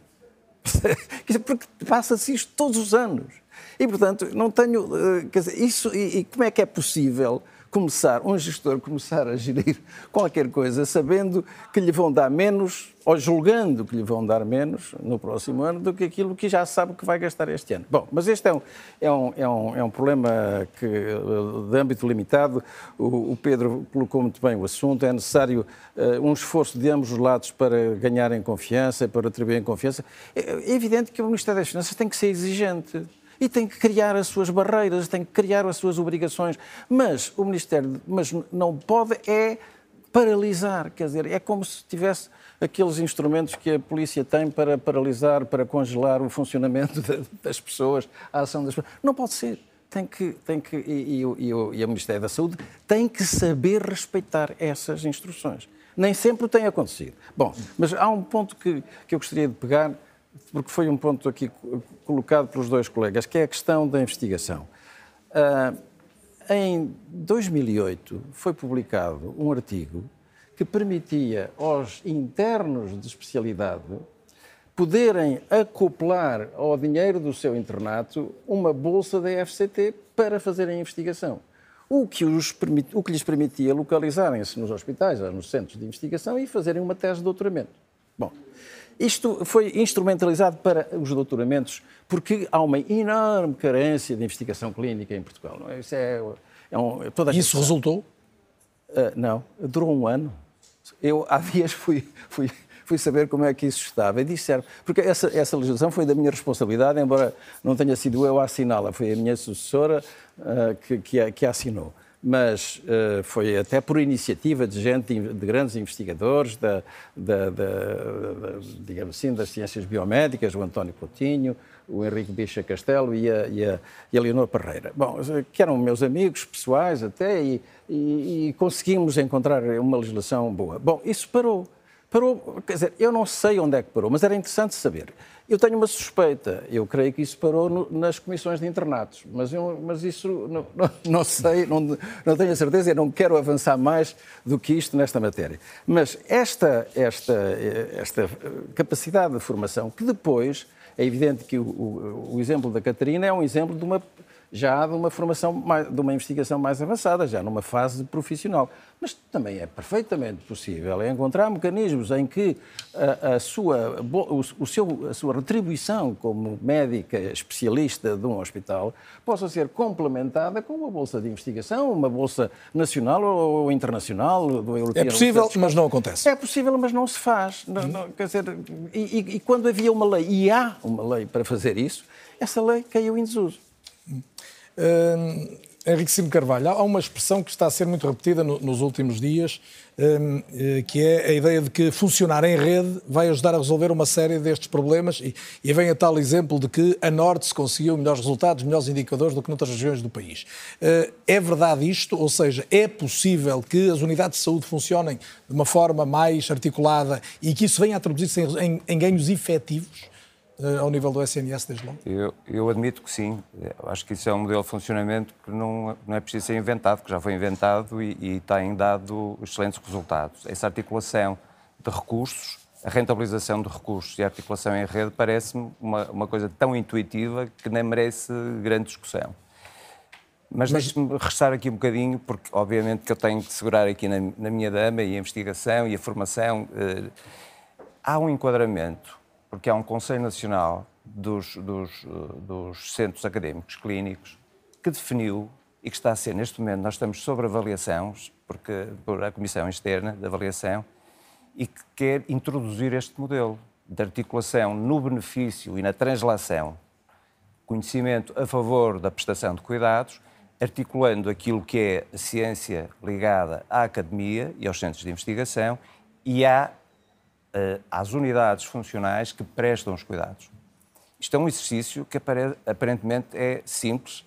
Porque passa-se isto todos os anos. E, portanto, não tenho. eh, Quer dizer, isso. E, e como é que é possível começar, um gestor começar a gerir qualquer coisa sabendo que lhe vão dar menos, ou julgando que lhe vão dar menos no próximo ano, do que aquilo que já sabe que vai gastar este ano? Bom, mas este é um, é um, é um, é um problema que, eh, de âmbito limitado. O, o Pedro colocou muito bem o assunto. É necessário uh, um esforço de ambos os lados para ganharem confiança, para atribuírem confiança. É, é evidente que o Ministério das Finanças tem que ser exigente e tem que criar as suas barreiras, tem que criar as suas obrigações. Mas o Ministério mas não pode é paralisar, quer dizer, é como se tivesse aqueles instrumentos que a polícia tem para paralisar, para congelar o funcionamento das pessoas, a ação das pessoas. Não pode ser. Tem que, tem que, e, e, e, e o Ministério da Saúde tem que saber respeitar essas instruções. Nem sempre tem acontecido. Bom, mas há um ponto que, que eu gostaria de pegar, porque foi um ponto aqui colocado pelos dois colegas, que é a questão da investigação. Uh, em 2008 foi publicado um artigo que permitia aos internos de especialidade poderem acoplar ao dinheiro do seu internato uma bolsa da FCT para fazerem investigação. O que, permit, o que lhes permitia localizarem-se nos hospitais, nos centros de investigação e fazerem uma tese de doutoramento. Bom, isto foi instrumentalizado para os doutoramentos porque há uma enorme carência de investigação clínica em Portugal. Não é? Isso, é, é um, toda Isso resultou? Uh, não, durou um ano. Eu há dias fui, fui, fui saber como é que isso estava e disseram, porque essa, essa legislação foi da minha responsabilidade, embora não tenha sido eu a assiná-la, foi a minha sucessora uh, que, que, a, que a assinou mas uh, foi até por iniciativa de gente, de grandes investigadores, da, da, da, digamos assim, das ciências biomédicas, o António Coutinho, o Henrique Bicha Castelo e a, e, a, e a Leonor Parreira. Bom, que eram meus amigos pessoais até, e, e, e conseguimos encontrar uma legislação boa. Bom, isso parou. Parou, quer dizer, eu não sei onde é que parou, mas era interessante saber. Eu tenho uma suspeita, eu creio que isso parou no, nas comissões de internatos, mas, eu, mas isso não, não, não sei, não, não, tenho a certeza e não quero avançar mais do que isto nesta matéria. Mas esta, esta, esta capacidade de formação, que depois, é evidente que o, o, o exemplo da Catarina é um exemplo de uma já de uma formação, mais, de uma investigação mais avançada, já numa fase profissional. Mas também é perfeitamente possível encontrar mecanismos em que a, a sua, o, seu, a sua retribuição como médica especialista de um hospital possa ser complementada com uma bolsa de investigação, uma bolsa nacional ou internacional. Do europeu, é possível, mas não acontece. É possível, mas não se faz. Não, não, quer dizer, e, e, e quando havia uma lei, e há uma lei para fazer isso, essa lei caiu em desuso. Uh, Henrique Simo Carvalho, há uma expressão que está a ser muito repetida no, nos últimos dias, uh, que é a ideia de que funcionar em rede vai ajudar a resolver uma série destes problemas e, e vem a tal exemplo de que a Norte se conseguiu melhores resultados, melhores indicadores do que noutras regiões do país. Uh, é verdade isto? Ou seja, é possível que as unidades de saúde funcionem de uma forma mais articulada e que isso venha a traduzir-se em, em, em ganhos efetivos? Eh, ao nível do SNS desde logo? Eu, eu, admito que sim. Acho que isso é um modelo de funcionamento que não, não é preciso ser inventado, que já foi inventado e, e tem dado excelentes resultados. Essa articulação de recursos, a rentabilização de recursos e a articulação em rede parece-me uma, uma coisa tão intuitiva que nem merece grande discussão. Mas, Mas... deixe-me restar aqui um bocadinho, porque obviamente que eu tenho que segurar aqui na, na minha dama e a investigação e a formação. Eh, há um enquadramento porque há um Conselho Nacional dos, dos, dos, Centros Académicos Clínicos que definiu e que está a ser, neste momento, nós estamos sobre avaliação, porque, por a Comissão Externa de Avaliação, e que quer introduzir este modelo de articulação no benefício e na translação, conhecimento a favor da prestação de cuidados, articulando aquilo que é a ciência ligada à academia e aos centros de investigação e à às unidades funcionais que prestam os cuidados. Isto é um exercício que aparentemente é simples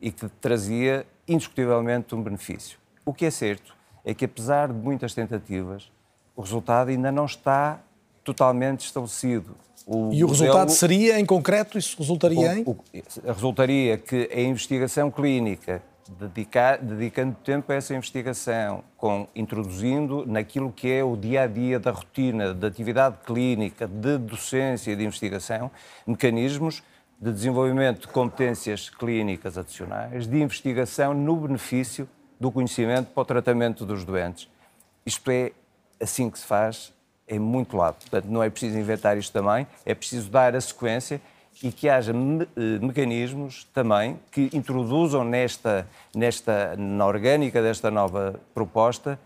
e que trazia indiscutivelmente um benefício. O que é certo é que, apesar de muitas tentativas, o resultado ainda não está totalmente estabelecido. O e o resultado seria, em concreto, isso resultaria o, em? O, resultaria que a investigação clínica, dedicar, dedicando tempo a essa investigação, com, introduzindo naquilo que é o dia a dia da rotina, da atividade clínica, de docência e de investigação, mecanismos de desenvolvimento de competências clínicas adicionais, de investigação no benefício do conhecimento para o tratamento dos doentes. Isto é assim que se faz em muito lado. Portanto, não é preciso inventar isto também, é preciso dar a sequência e que haja me eh, mecanismos também que introduzam nesta, nesta, na orgânica desta nova proposta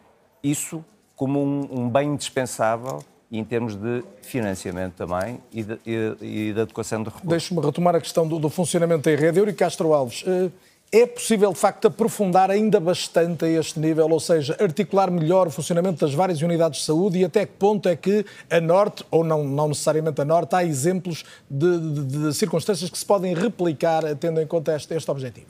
isso como um, um bem indispensável em termos de financiamento também e, de, e, da adequação de recursos. Deixe-me retomar a questão do, do funcionamento da rede. Euri Castro Alves, uh é possível, de facto, aprofundar ainda bastante a este nível, ou seja, articular melhor o funcionamento das várias unidades de saúde e até que ponto é que a Norte, ou não, não necessariamente a Norte, há exemplos de, de, de circunstâncias que se podem replicar tendo em conta este, este objetivo?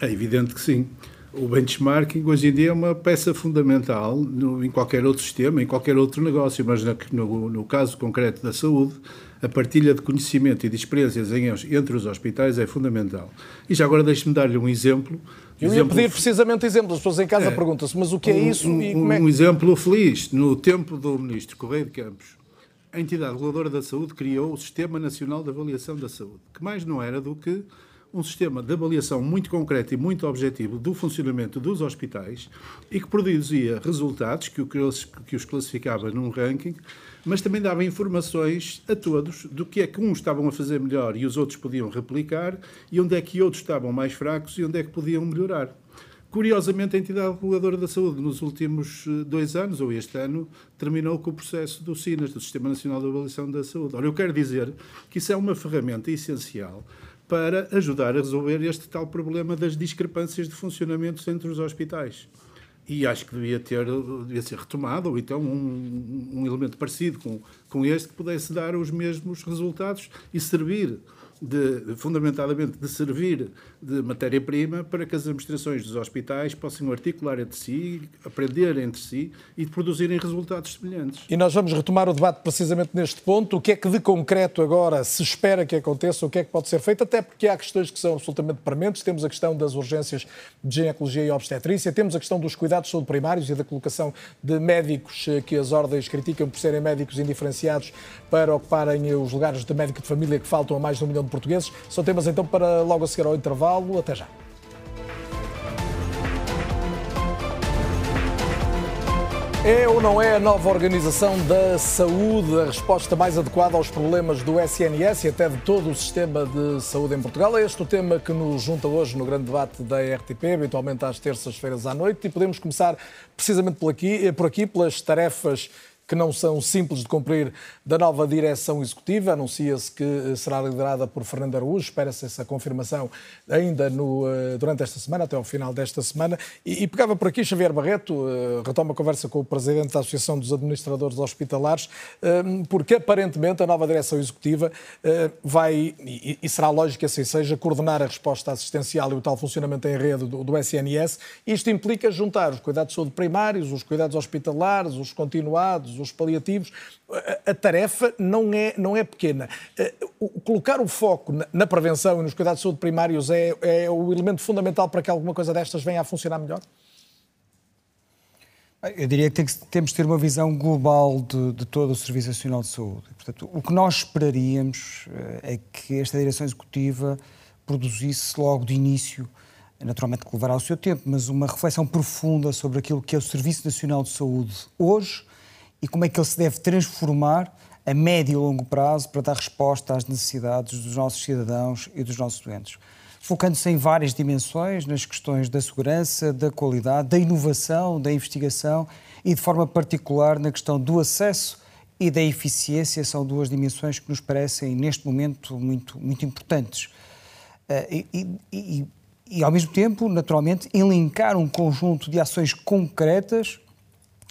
É evidente que sim. O benchmarking hoje em dia é uma peça fundamental no, em qualquer outro sistema, em qualquer outro negócio, mas no, no caso concreto da saúde, a partilha de conhecimento e de experiências entre os hospitais é fundamental. E já agora deixe-me dar-lhe um exemplo. Eu exemplo... ia pedir precisamente exemplos. As pessoas em casa é, perguntam-se, mas o que é isso? Um, e como é... um exemplo feliz. No tempo do ministro Correia de Campos, a entidade reguladora da saúde criou o Sistema Nacional de Avaliação da Saúde, que mais não era do que um sistema de avaliação muito concreto e muito objetivo do funcionamento dos hospitais e que produzia resultados que, que os classificava num ranking mas também dava informações a todos do que é que uns estavam a fazer melhor e os outros podiam replicar, e onde é que outros estavam mais fracos e onde é que podiam melhorar. Curiosamente, a entidade reguladora da saúde, nos últimos eh, dois anos, ou este ano, terminou com o processo do SINAS, do Sistema Nacional de Avaliação da Saúde. Ora, eu quero dizer que isso é uma ferramenta essencial para ajudar a resolver este tal problema das discrepâncias de funcionamento entre os hospitais e acho que devia, ter, devia ser retomado, ou então um, um elemento parecido com, com este que pudesse dar os mesmos resultados e servir de, de servir de matéria-prima para que as administrações dos hospitais possam articular entre si, aprender entre si e produzirem resultados semelhantes. E nós vamos retomar o debate precisamente neste ponto. O que é que de concreto agora se espera que aconteça, o que é que pode ser feito, até porque há questões que são absolutamente prementes. Temos a questão das urgências de ginecologia e obstetrícia, temos a questão dos cuidados saúde primários e da colocação de médicos eh, que as ordens criticam por serem médicos indiferenciados para ocuparem os lugares de médico de família que faltam a mais de um milhão de portugueses. São temas então para logo a seguir ao intervalo. Até já. É ou não é a nova organização da saúde a resposta mais adequada aos problemas do SNS e até de todo o sistema de saúde em Portugal? É este o tema que nos junta hoje no grande debate da RTP, habitualmente às terças-feiras à noite, e podemos começar precisamente por aqui, por aqui pelas tarefas que não são simples de cumprir da nova direção executiva. Anuncia-se que eh, será liderada por Fernando Araújo. Espera-se essa confirmação ainda no, eh, durante esta semana, até ao final desta semana. E, e pegava por aqui Xavier Barreto, uh, retoma a conversa com o presidente da Associação dos Administradores Hospitalares, porque aparentemente a nova direção executiva vai, e, e, será lógico que assim seja, coordenar a resposta assistencial e o tal funcionamento em rede do, do SNS. Isto implica juntar os cuidados de saúde primários, os cuidados hospitalares, os continuados, os paliativos, a, a tarefa não é, não é pequena. Eh, colocar o foco na, na prevenção e nos cuidados de saúde primários é, é o elemento fundamental para que alguma coisa destas venha a funcionar melhor? Eu diria que, tem que temos de ter uma visão global de, de, todo o Serviço Nacional de Saúde. Portanto, o que nós esperaríamos eh, é que esta direção executiva produzisse logo de início, naturalmente que levará o seu tempo, mas uma reflexão profunda sobre aquilo que é o Serviço Nacional de Saúde hoje e como é que ele se deve transformar a médio e longo prazo para dar resposta às necessidades dos nossos cidadãos e dos nossos doentes. Focando-se em várias dimensões, nas questões da segurança, da qualidade, da inovação, da investigação e, de forma particular, na questão do acesso e da eficiência, são duas dimensões que nos parecem, neste momento, muito, muito importantes. Eh, e, e, e, e, ao mesmo tempo, naturalmente, elencar um conjunto de ações concretas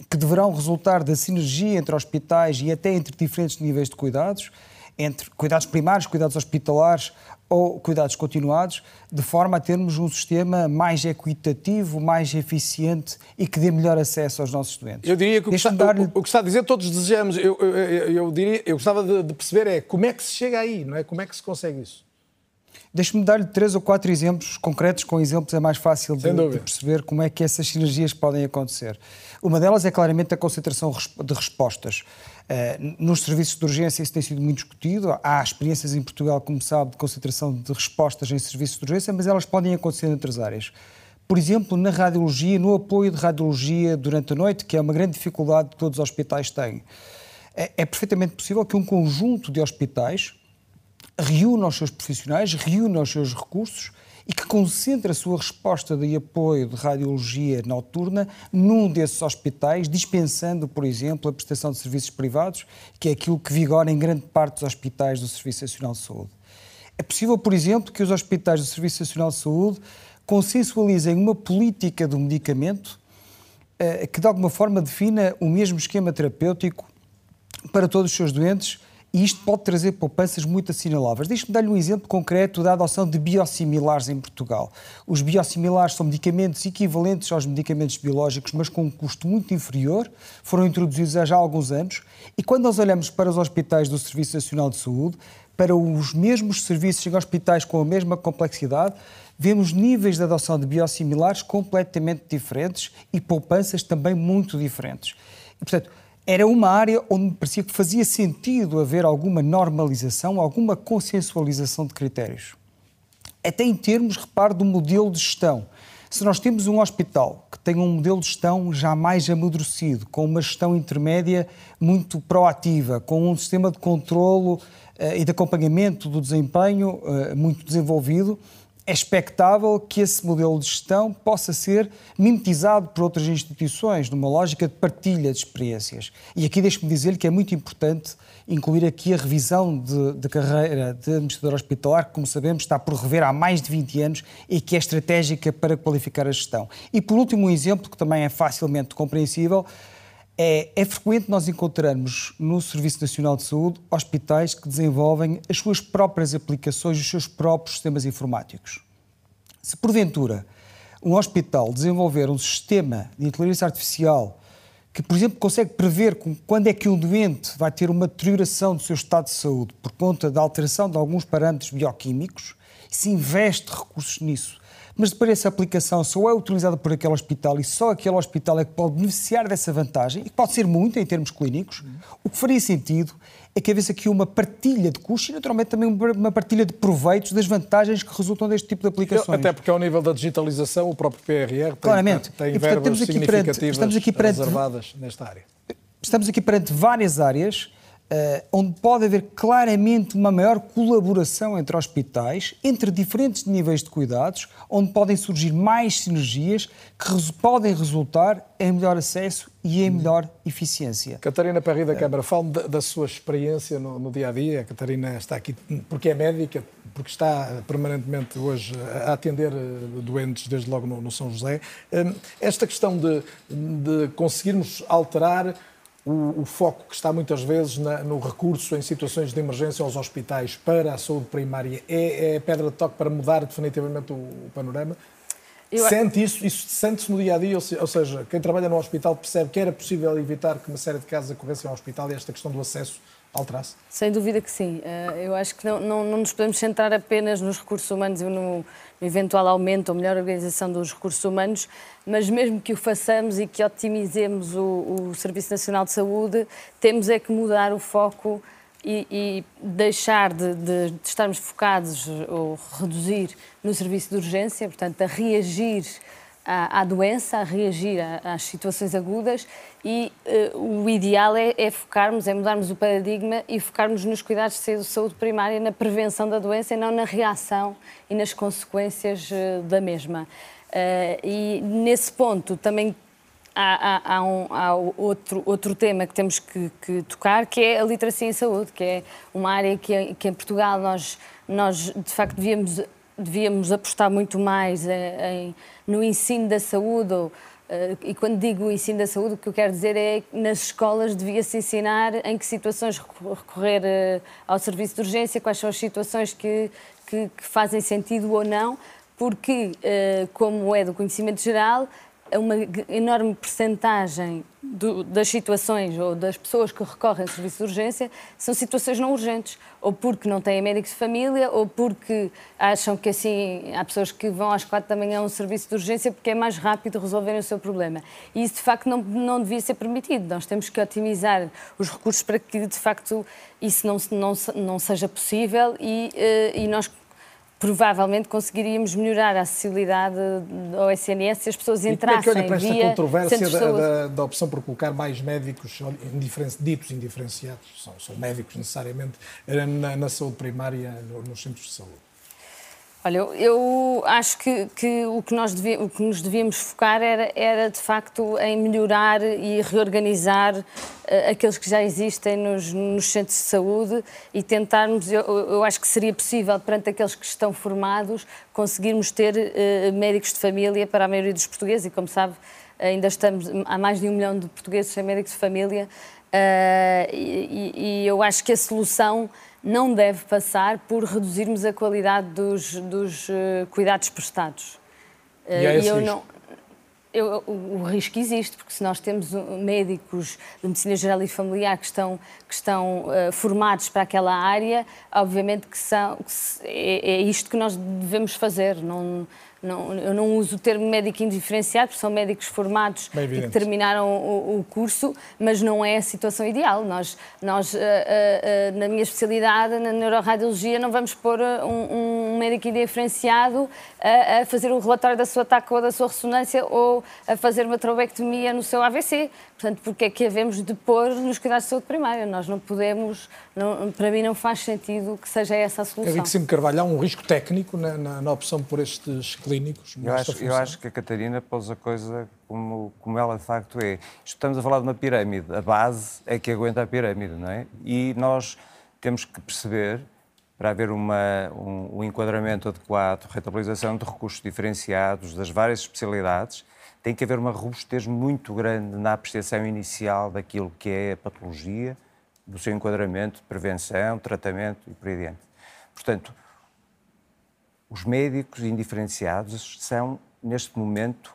que deverão resultar da sinergia entre hospitais e até entre diferentes níveis de cuidados entre cuidados primários, cuidados hospitalares ou cuidados continuados, de forma a termos um sistema mais equitativo, mais eficiente e que dê melhor acesso aos nossos doentes. Eu diria que o que, está, o, o que está, a dizer todos desejamos, eu, eu, eu, diria, eu gostava de, de, perceber é como é que se chega aí, não é? Como é que se consegue isso? Deixe-me dar-lhe três ou quatro exemplos concretos, com exemplos é mais fácil de, de, perceber como é que essas sinergias podem acontecer. Uma delas é claramente a concentração de respostas. Uh, nos serviços de urgência isso tem sido muito discutido. Há experiências em Portugal, como sabe, de concentração de respostas em serviços de urgência, mas elas podem acontecer em outras áreas. Por exemplo, na radiologia, no apoio de radiologia durante a noite, que é uma grande dificuldade que todos os hospitais têm. É, é perfeitamente possível que um conjunto de hospitais reúna os seus profissionais, reúna os seus recursos e que concentre a sua resposta de apoio de radiologia noturna num desses hospitais, dispensando, por exemplo, a prestação de serviços privados, que é aquilo que vigora em grande parte dos hospitais do Serviço Nacional de Saúde. É possível, por exemplo, que os hospitais do Serviço Nacional de Saúde consensualizem uma política do medicamento eh, que, de alguma forma, defina o mesmo esquema terapêutico para todos os seus doentes e isto pode trazer poupanças muito assinaláveis. Deixe-me dar-lhe um exemplo concreto da adoção de biosimilares em Portugal. Os biosimilares são medicamentos equivalentes aos medicamentos biológicos, mas com um custo muito inferior, foram introduzidos há já alguns anos, e quando nós olhamos para os hospitais do Serviço Nacional de Saúde, para os mesmos serviços em hospitais com a mesma complexidade, vemos níveis de adoção de biosimilares completamente diferentes e poupanças também muito diferentes. E, portanto, era uma área onde parecia que fazia sentido haver alguma normalização, alguma consensualização de critérios. Até em termos, repare, do modelo de gestão. Se nós temos um hospital que tem um modelo de gestão já mais amadurecido, com uma gestão intermédia muito proativa, com um sistema de controlo uh, e de acompanhamento do desempenho uh, muito desenvolvido, é expectável que esse modelo de gestão possa ser mimetizado por outras instituições, numa lógica de partilha de experiências. E aqui deixe-me dizer-lhe que é muito importante incluir aqui a revisão de, de, carreira de administrador hospitalar, que, como sabemos, está por rever há mais de 20 anos e que é estratégica para qualificar a gestão. E, por último, um exemplo que também é facilmente compreensível, é, é, frequente nós encontrarmos no Serviço Nacional de Saúde hospitais que desenvolvem as suas próprias aplicações, os seus próprios sistemas informáticos. Se porventura um hospital desenvolver um sistema de inteligência artificial que, por exemplo, consegue prever quando é que um doente vai ter uma deterioração do seu estado de saúde por conta da alteração de alguns parâmetros bioquímicos, se investe recursos nisso mas depois essa aplicação só é utilizada por aquele hospital e só aquele hospital é que pode beneficiar dessa vantagem, e que pode ser muito em termos clínicos, o que faria sentido é que houvesse aqui uma partilha de custos e, naturalmente, também uma partilha de proveitos das vantagens que resultam deste tipo de aplicações. Até porque, ao nível da digitalização, o próprio PRR tem, Claramente. tem e, portanto, verbas significativas perante, estamos aqui perante, reservadas nesta área. Estamos aqui perante várias áreas onde pode haver claramente uma maior colaboração entre hospitais, entre diferentes níveis de cuidados, onde podem surgir mais sinergias que podem resultar em melhor acesso e em melhor eficiência. Catarina Perri da Câmara, fale da, da sua experiência no, no, dia a dia. A Catarina está aqui porque é médica, porque está permanentemente hoje a atender eh, doentes, desde logo no, no São José. Um, esta questão de, de conseguirmos alterar o, o, foco que está muitas vezes na, no recurso em situações de emergência aos hospitais para a saúde primária é, é pedra de toque para mudar definitivamente o, o panorama? Eu... Sente isso, isso sente-se no dia a dia, ou seja, quem trabalha no hospital percebe que era possível evitar que uma série de casos ocorressem ao hospital e esta questão do acesso alterasse? Sem dúvida que sim. Eh, eu acho que não, não, não nos podemos centrar apenas nos recursos humanos e no, no eventual aumento ou melhor organização dos recursos humanos, mas mesmo que o façamos e que otimizemos o, o Serviço Nacional de Saúde, temos é que mudar o foco e, e deixar de, de, de, estarmos focados ou reduzir no serviço de urgência, portanto, a reagir à, doença, a reagir às situações agudas e uh, o ideal é, é, focarmos, é mudarmos o paradigma e focarmos nos cuidados de saúde primária, na prevenção da doença e não na reação e nas consequências uh, da mesma. Uh, e nesse ponto também há, há, há, um, há, outro, outro tema que temos que, que, tocar, que é a literacia em saúde, que é uma área que, que em Portugal nós, nós de facto devíamos, devíamos apostar muito mais em no ensino da saúde, ou, Uh, e quando digo ensino da saúde, o que eu quero dizer é que nas escolas devia-se ensinar em que situações recorrer uh, ao serviço de urgência, quais são as situações que, que, que fazem sentido ou não, porque, uh, como é do conhecimento geral, uma enorme percentagem do, das situações ou das pessoas que recorrem ao serviço de urgência são situações não urgentes, ou porque não têm médico de família, ou porque acham que assim há pessoas que vão às quatro da manhã a um serviço de urgência porque é mais rápido resolverem o seu problema. E isso de facto não, não devia ser permitido. Nós temos que otimizar os recursos para que de facto isso não, não, não seja possível e, eh, e nós provavelmente conseguiríamos melhorar a acessibilidade ao SNS se as pessoas entrassem e como é que olha para esta controvérsia da, da, da, opção por colocar mais médicos indiferen, ditos indiferenciados, são, são médicos necessariamente, na, na saúde primária, nos centros de saúde? Olha, eu acho que, que, o, que nós devia, o que nos devíamos focar era, era, de facto, em melhorar e reorganizar uh, aqueles que já existem nos, nos, centros de saúde e tentarmos, eu, eu, acho que seria possível, perante aqueles que estão formados, conseguirmos ter uh, médicos de família para a maioria dos portugueses e, como sabe, ainda estamos, há mais de um milhão de portugueses sem médicos de família uh, e, e eu acho que a solução não deve passar por reduzirmos a qualidade dos, dos uh, cuidados prestados. E é esse eu não, eu, o, o, risco existe, porque se nós temos médicos de medicina geral e familiar que estão, que estão uh, formados para aquela área, obviamente que, são, que se, é, é, isto que nós devemos fazer. Não, não, eu não uso o termo médico indiferenciado, porque são médicos formados que terminaram o, o, curso, mas não é a situação ideal. Nós, nós uh, uh, na minha especialidade, na neuroradiologia, não vamos pôr um, um médico indiferenciado a, a, fazer o relatório da sua TAC ou da sua ressonância ou a fazer uma trobectomia no seu AVC. Portanto, porque é que havemos de pôr nos cuidados de saúde primária? Nós não podemos, não, para mim não faz sentido que seja essa a solução. Sim Carvalho, há um risco técnico na, na, na opção por estes clínicos? Eu acho, eu acho, que a Catarina pôs a coisa como, como ela de facto é. Estamos a falar de uma pirâmide, a base é que aguenta a pirâmide, não é? E nós temos que perceber, para haver uma, um, um enquadramento adequado, rentabilização de recursos diferenciados das várias especialidades, tem que haver uma robustez muito grande na apreciação inicial daquilo que é a patologia, do seu enquadramento, prevenção, tratamento e por aí adiante. Portanto, os médicos indiferenciados são, neste momento,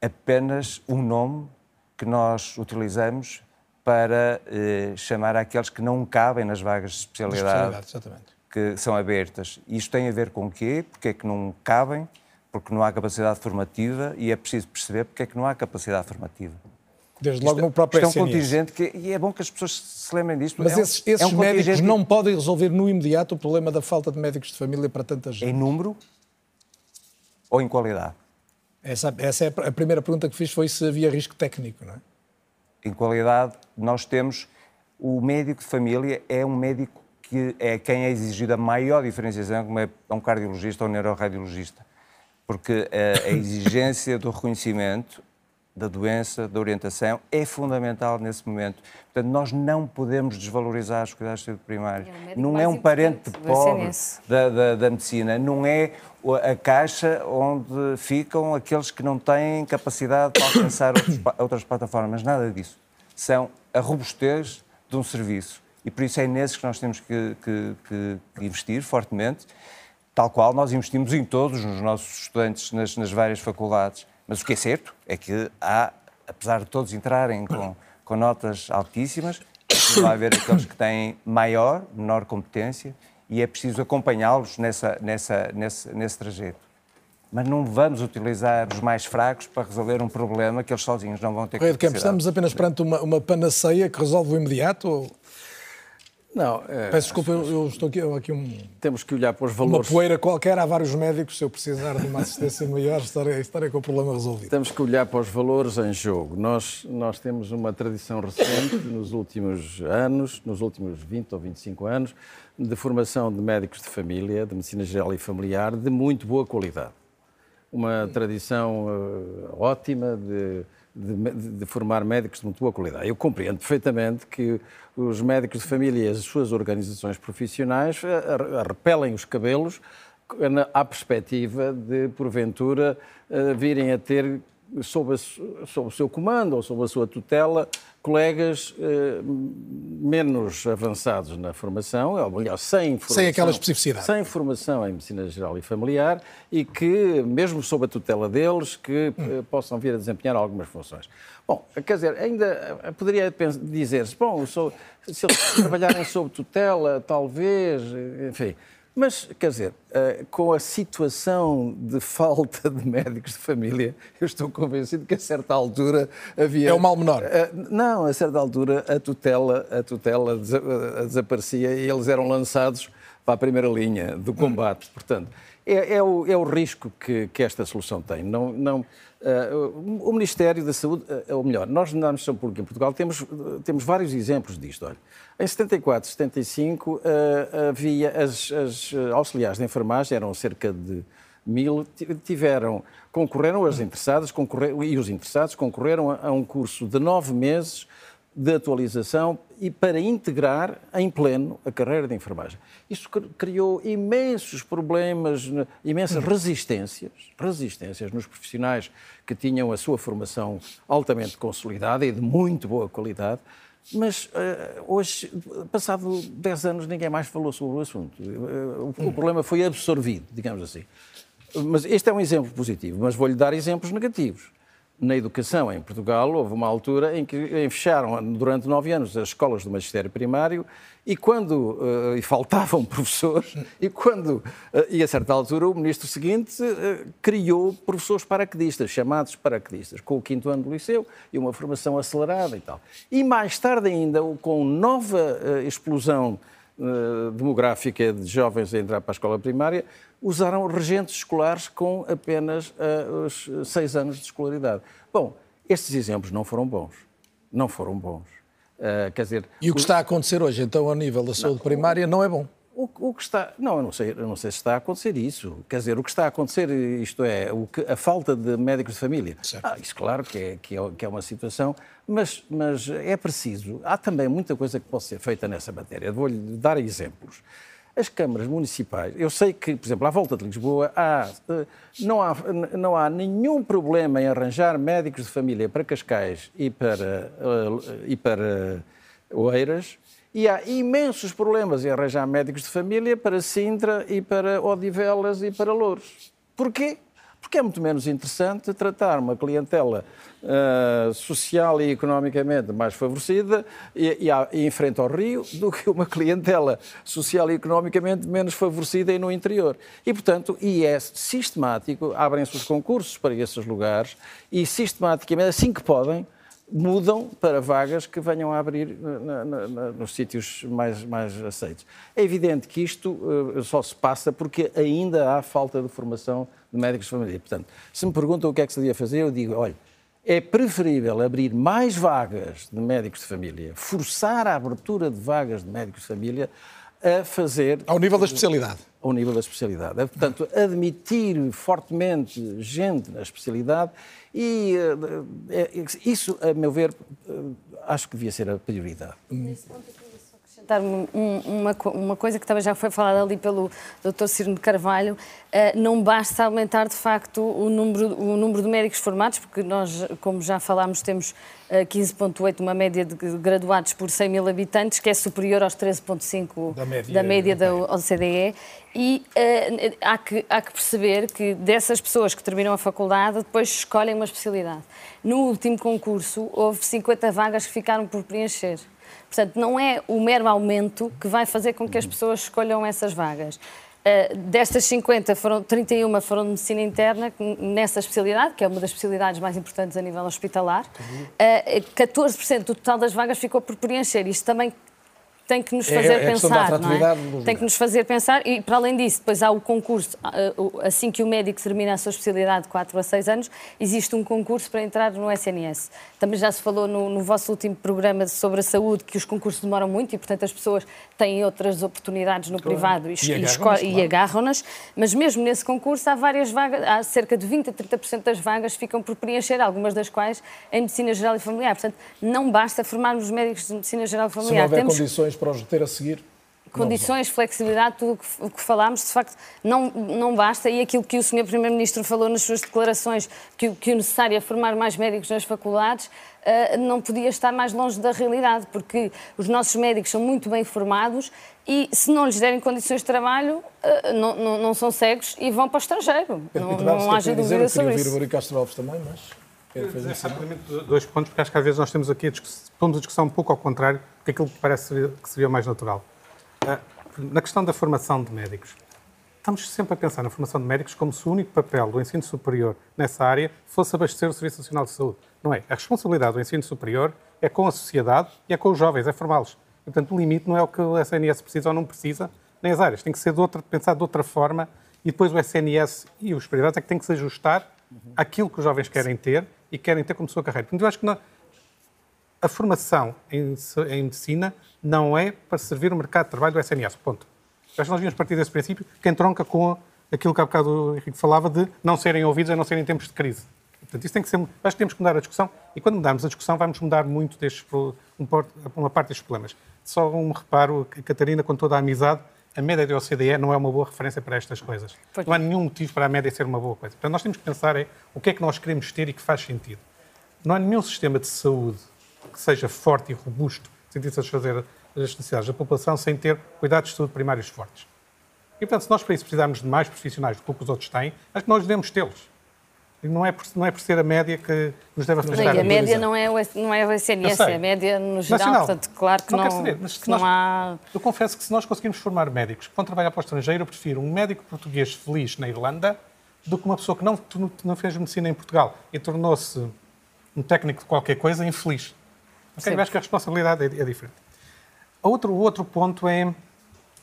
apenas um nome que nós utilizamos para eh, chamar aqueles que não cabem nas vagas de especialidade, especialidade que são abertas. Isto tem a ver com o quê? Porque é que não cabem? porque não há capacidade formativa e é preciso perceber porque é que não há capacidade formativa. Desde logo isto, no próprio isto é um contingente que, e é bom que as pessoas se lembrem disto. Mas é esses, esses é um médicos não podem resolver no imediato o problema da falta de médicos de família para tanta gente. Em número ou em qualidade? Essa, essa é a primeira pergunta que fiz, foi se havia risco técnico, não é? Em qualidade, nós temos... O médico de família é um médico que é quem é exigido a maior diferenciação, como é um cardiologista ou um neuroradiologista porque a, a exigência do reconhecimento da doença, da orientação, é fundamental nesse momento. Portanto, nós não podemos desvalorizar os cuidados de saúde primários. É não é um parente pobre da, da, da, medicina, não é a caixa onde ficam aqueles que não têm capacidade para alcançar outros, outras plataformas, nada disso. São a robustez de um serviço. E por isso é nesses que nós temos que, que, que investir fortemente tal qual nós investimos em todos, nos nossos estudantes, nas, nas várias faculdades. Mas o que é certo é que há, apesar de todos entrarem com, com notas altíssimas, vai haver aqueles que têm maior, menor competência e é preciso acompanhá-los nessa, nessa, nesse, nesse trajeto. Mas não vamos utilizar os mais fracos para resolver um problema que eles sozinhos não vão ter Correio que estamos apenas perante uma, uma panaceia que resolve o imediato? Ou... Não, é, Peço desculpa, eu, eu estou aqui, aqui um. Temos que olhar para os valores. Uma poeira qualquer, há vários médicos. Se eu precisar de uma assistência maior, estarei, estarei com o problema resolvido. Temos que olhar para os valores em jogo. Nós, nós temos uma tradição recente, nos últimos anos, nos últimos 20 ou 25 anos, de formação de médicos de família, de medicina geral e familiar, de muito boa qualidade. Uma tradição uh, ótima de de, de, formar médicos de muito boa qualidade. Eu compreendo perfeitamente que os médicos de família e as suas organizações profissionais repelem os cabelos à perspectiva de, porventura, virem a ter sob, a, sob o seu comando ou sob a sua tutela colegas eh, menos avançados na formação, ou melhor, sem formação, sem aquela especificidade. Sem formação em medicina geral e familiar e que, mesmo sob a tutela deles, que hum. possam vir a desempenhar algumas funções. Bom, quer dizer, ainda poderia dizer-se, bom, sou, se eles trabalharem sob tutela, talvez, enfim. Mas, quer dizer, uh, com a situação de falta de médicos de família, eu estou convencido que a certa altura havia. É o mal menor. Uh, não, a certa altura a tutela, a tutela des desaparecia e eles eram lançados para a primeira linha do combate. Portanto, é, é, o, é o, risco que, que, esta solução tem. Não, não, uh, o Ministério da Saúde, ou melhor, nós na Administração Pública em Portugal temos, temos vários exemplos disto. Olha, em 74, 75, uh, havia as, as auxiliares de enfermagem, eram cerca de mil, tiveram, concorreram as interessadas concorreram, e os interessados concorreram a, a um curso de nove meses de atualização e para integrar em pleno a carreira de enfermagem. Isso criou imensos problemas, imensas resistências, resistências nos profissionais que tinham a sua formação altamente consolidada e de muito boa qualidade, mas uh, hoje, passado 10 anos, ninguém mais falou sobre o assunto. Uh, o, o, problema foi absorvido, digamos assim. Mas este é um exemplo positivo, mas vou-lhe dar exemplos negativos. Na educação em Portugal, houve uma altura em que fecharam durante nove anos as escolas do magistério primário e quando uh, e faltavam professores e quando uh, e a certa altura o ministro seguinte uh, criou professores paraquedistas chamados paraquedistas com o quinto ano do liceu e uma formação acelerada e tal. E mais tarde ainda com nova explosão demográfica de jovens a entrar para a escola primária usaram regentes escolares com apenas os seis anos de escolaridade. Bom estes exemplos não foram bons. Não foram bons. Uh, quer dizer, e o que está a acontecer hoje, então, a nível da saúde não, primária, não é bom? O, o, que está. Não, eu não, sei, eu não sei se está a acontecer isso. Quer dizer, o que está a acontecer, isto é, o que, a falta de médicos de família. Ah, isso, claro, que é, que é, que é uma situação, mas, mas é preciso. Há também muita coisa que pode ser feita nessa matéria. Vou-lhe dar exemplos. As câmaras municipais, eu sei que, por exemplo, à volta de Lisboa, há, eh, não, há, não há nenhum problema em arranjar médicos de família para Cascais e para, eh, e para Oeiras, e há imensos problemas em arranjar médicos de família para Sintra e para Odivelas e para Louros. Porquê? Porque é muito menos interessante tratar uma clientela uh, social e economicamente mais favorecida e, e, e, em frente ao Rio do que uma clientela social e economicamente menos favorecida e no interior. E, portanto, e é sistemático, abrem-se os concursos para esses lugares e sistematicamente, assim que podem, mudam para vagas que venham a abrir na, na, na, nos sítios mais, mais aceitos. É evidente que isto uh, só se passa porque ainda há falta de formação de médicos de família. Portanto, se me perguntam o que é que se devia fazer, eu digo, olha, é preferível abrir mais vagas de médicos de família, forçar a abertura de vagas de médicos de família a fazer... Ao nível da especialidade. Ao nível da especialidade. É, portanto, admitir fortemente gente na especialidade e é, isso, a meu ver, eh, acho que devia ser a prioridade. Nesse ponto acrescentar uma, uma coisa que também já foi falada ali pelo Dr. Cirno de Carvalho, eh, não basta aumentar de facto o número, o número de médicos formados, porque nós, como já falámos, temos 15,8, uma média de graduados por 100 mil habitantes, que é superior aos 13,5 da média da, média da OCDE. E uh, há, que, há que perceber que dessas pessoas que terminam a faculdade, depois escolhem uma especialidade. No último concurso, houve 50 vagas que ficaram por preencher. Portanto, não é o mero aumento que vai fazer com que as pessoas escolham essas vagas. Uh, destas 50, foram, 31 foram de medicina interna, nessa especialidade, que é uma das especialidades mais importantes a nível hospitalar. Uh, 14% do total das vagas ficou por preencher. Isto também tem que nos é, fazer é, é pensar, não é? Tem que nos fazer pensar e, para além disso, depois há o concurso, ah, assim que o médico termina a sua especialidade de 4 a 6 anos, existe um concurso para entrar no SNS. Também já se falou no, no vosso último programa sobre a saúde que os concursos demoram muito e, portanto, as pessoas têm outras oportunidades no privado e, e agarram-nas, claro. agarram mas mesmo nesse concurso há várias vagas, há cerca de 20 a 30% das vagas ficam por preencher, algumas das quais em medicina geral e familiar. Portanto, não basta formarmos médicos de medicina geral e familiar. Se não houver Temos... condições para os ter a seguir? condições, flexibilidade, tudo o que, falámos, de facto, não, não basta. E aquilo que o Sr. Primeiro-Ministro falou nas suas declarações, que, que o necessário é formar mais médicos nas faculdades, uh, não podia estar mais longe da realidade, porque os nossos médicos são muito bem formados e, se não lhes derem condições de trabalho, uh, não, não, não, são cegos e vão para o estrangeiro. Pedro, não, não haja dúvida sobre isso. Ouvir o Castro Alves também, mas... Exatamente dois pontos, porque acho que às vezes nós temos aqui a discussão, pomos a discussão um pouco ao contrário, porque aquilo que parece que seria mais natural. Ah, na questão da formação de médicos, estamos sempre a pensar na formação de médicos como se o único papel do ensino superior nessa área fosse abastecer o Serviço Nacional de Saúde. Não é. A responsabilidade do ensino superior é com a sociedade e é com os jovens, é formá-los. Portanto, o limite não é o que o SNS precisa ou não precisa, nem as áreas. Tem que ser de outra, pensado de outra forma e depois o SNS e os privados é que têm que se ajustar àquilo que os jovens querem ter e querem ter como sua carreira. Portanto, eu acho que não, a formação em, em, medicina não é para servir o mercado de trabalho do SNS. Ponto. Eu acho que nós devíamos partir desse princípio que entronca com aquilo que há bocado o Henrique falava de não serem ouvidos a não serem em tempos de crise. Portanto, isso tem que ser. Acho que temos que mudar a discussão e quando mudarmos a discussão vamos mudar muito destes, uma parte destes problemas. Só um reparo, a Catarina, com toda a amizade, a média da OCDE não é uma boa referência para estas coisas. Não há nenhum motivo para a média ser uma boa coisa. Portanto, nós temos que pensar é o que é que nós queremos ter e que faz sentido. Não há nenhum sistema de saúde que seja forte e robusto, de satisfazer as necessidades da população, sem ter cuidados de saúde primários fortes. E, portanto, se nós para isso precisarmos de mais profissionais do que os outros têm, acho que nós devemos tê-los. Não é, por, não é por ser a média que nos deve afastar. Não, a média não é, o, não é o SNS, é a média no geral. Nacional. Portanto, claro que não, não, saber, mas que não nós, há... Eu confesso que se nós conseguirmos formar médicos que vão trabalhar para o estrangeiro, eu prefiro um médico português feliz na Irlanda do que uma pessoa que não, não fez medicina em Portugal e tornou-se um técnico de qualquer coisa infeliz. Okay? Eu acho que a responsabilidade é, é diferente. Outro, o outro ponto é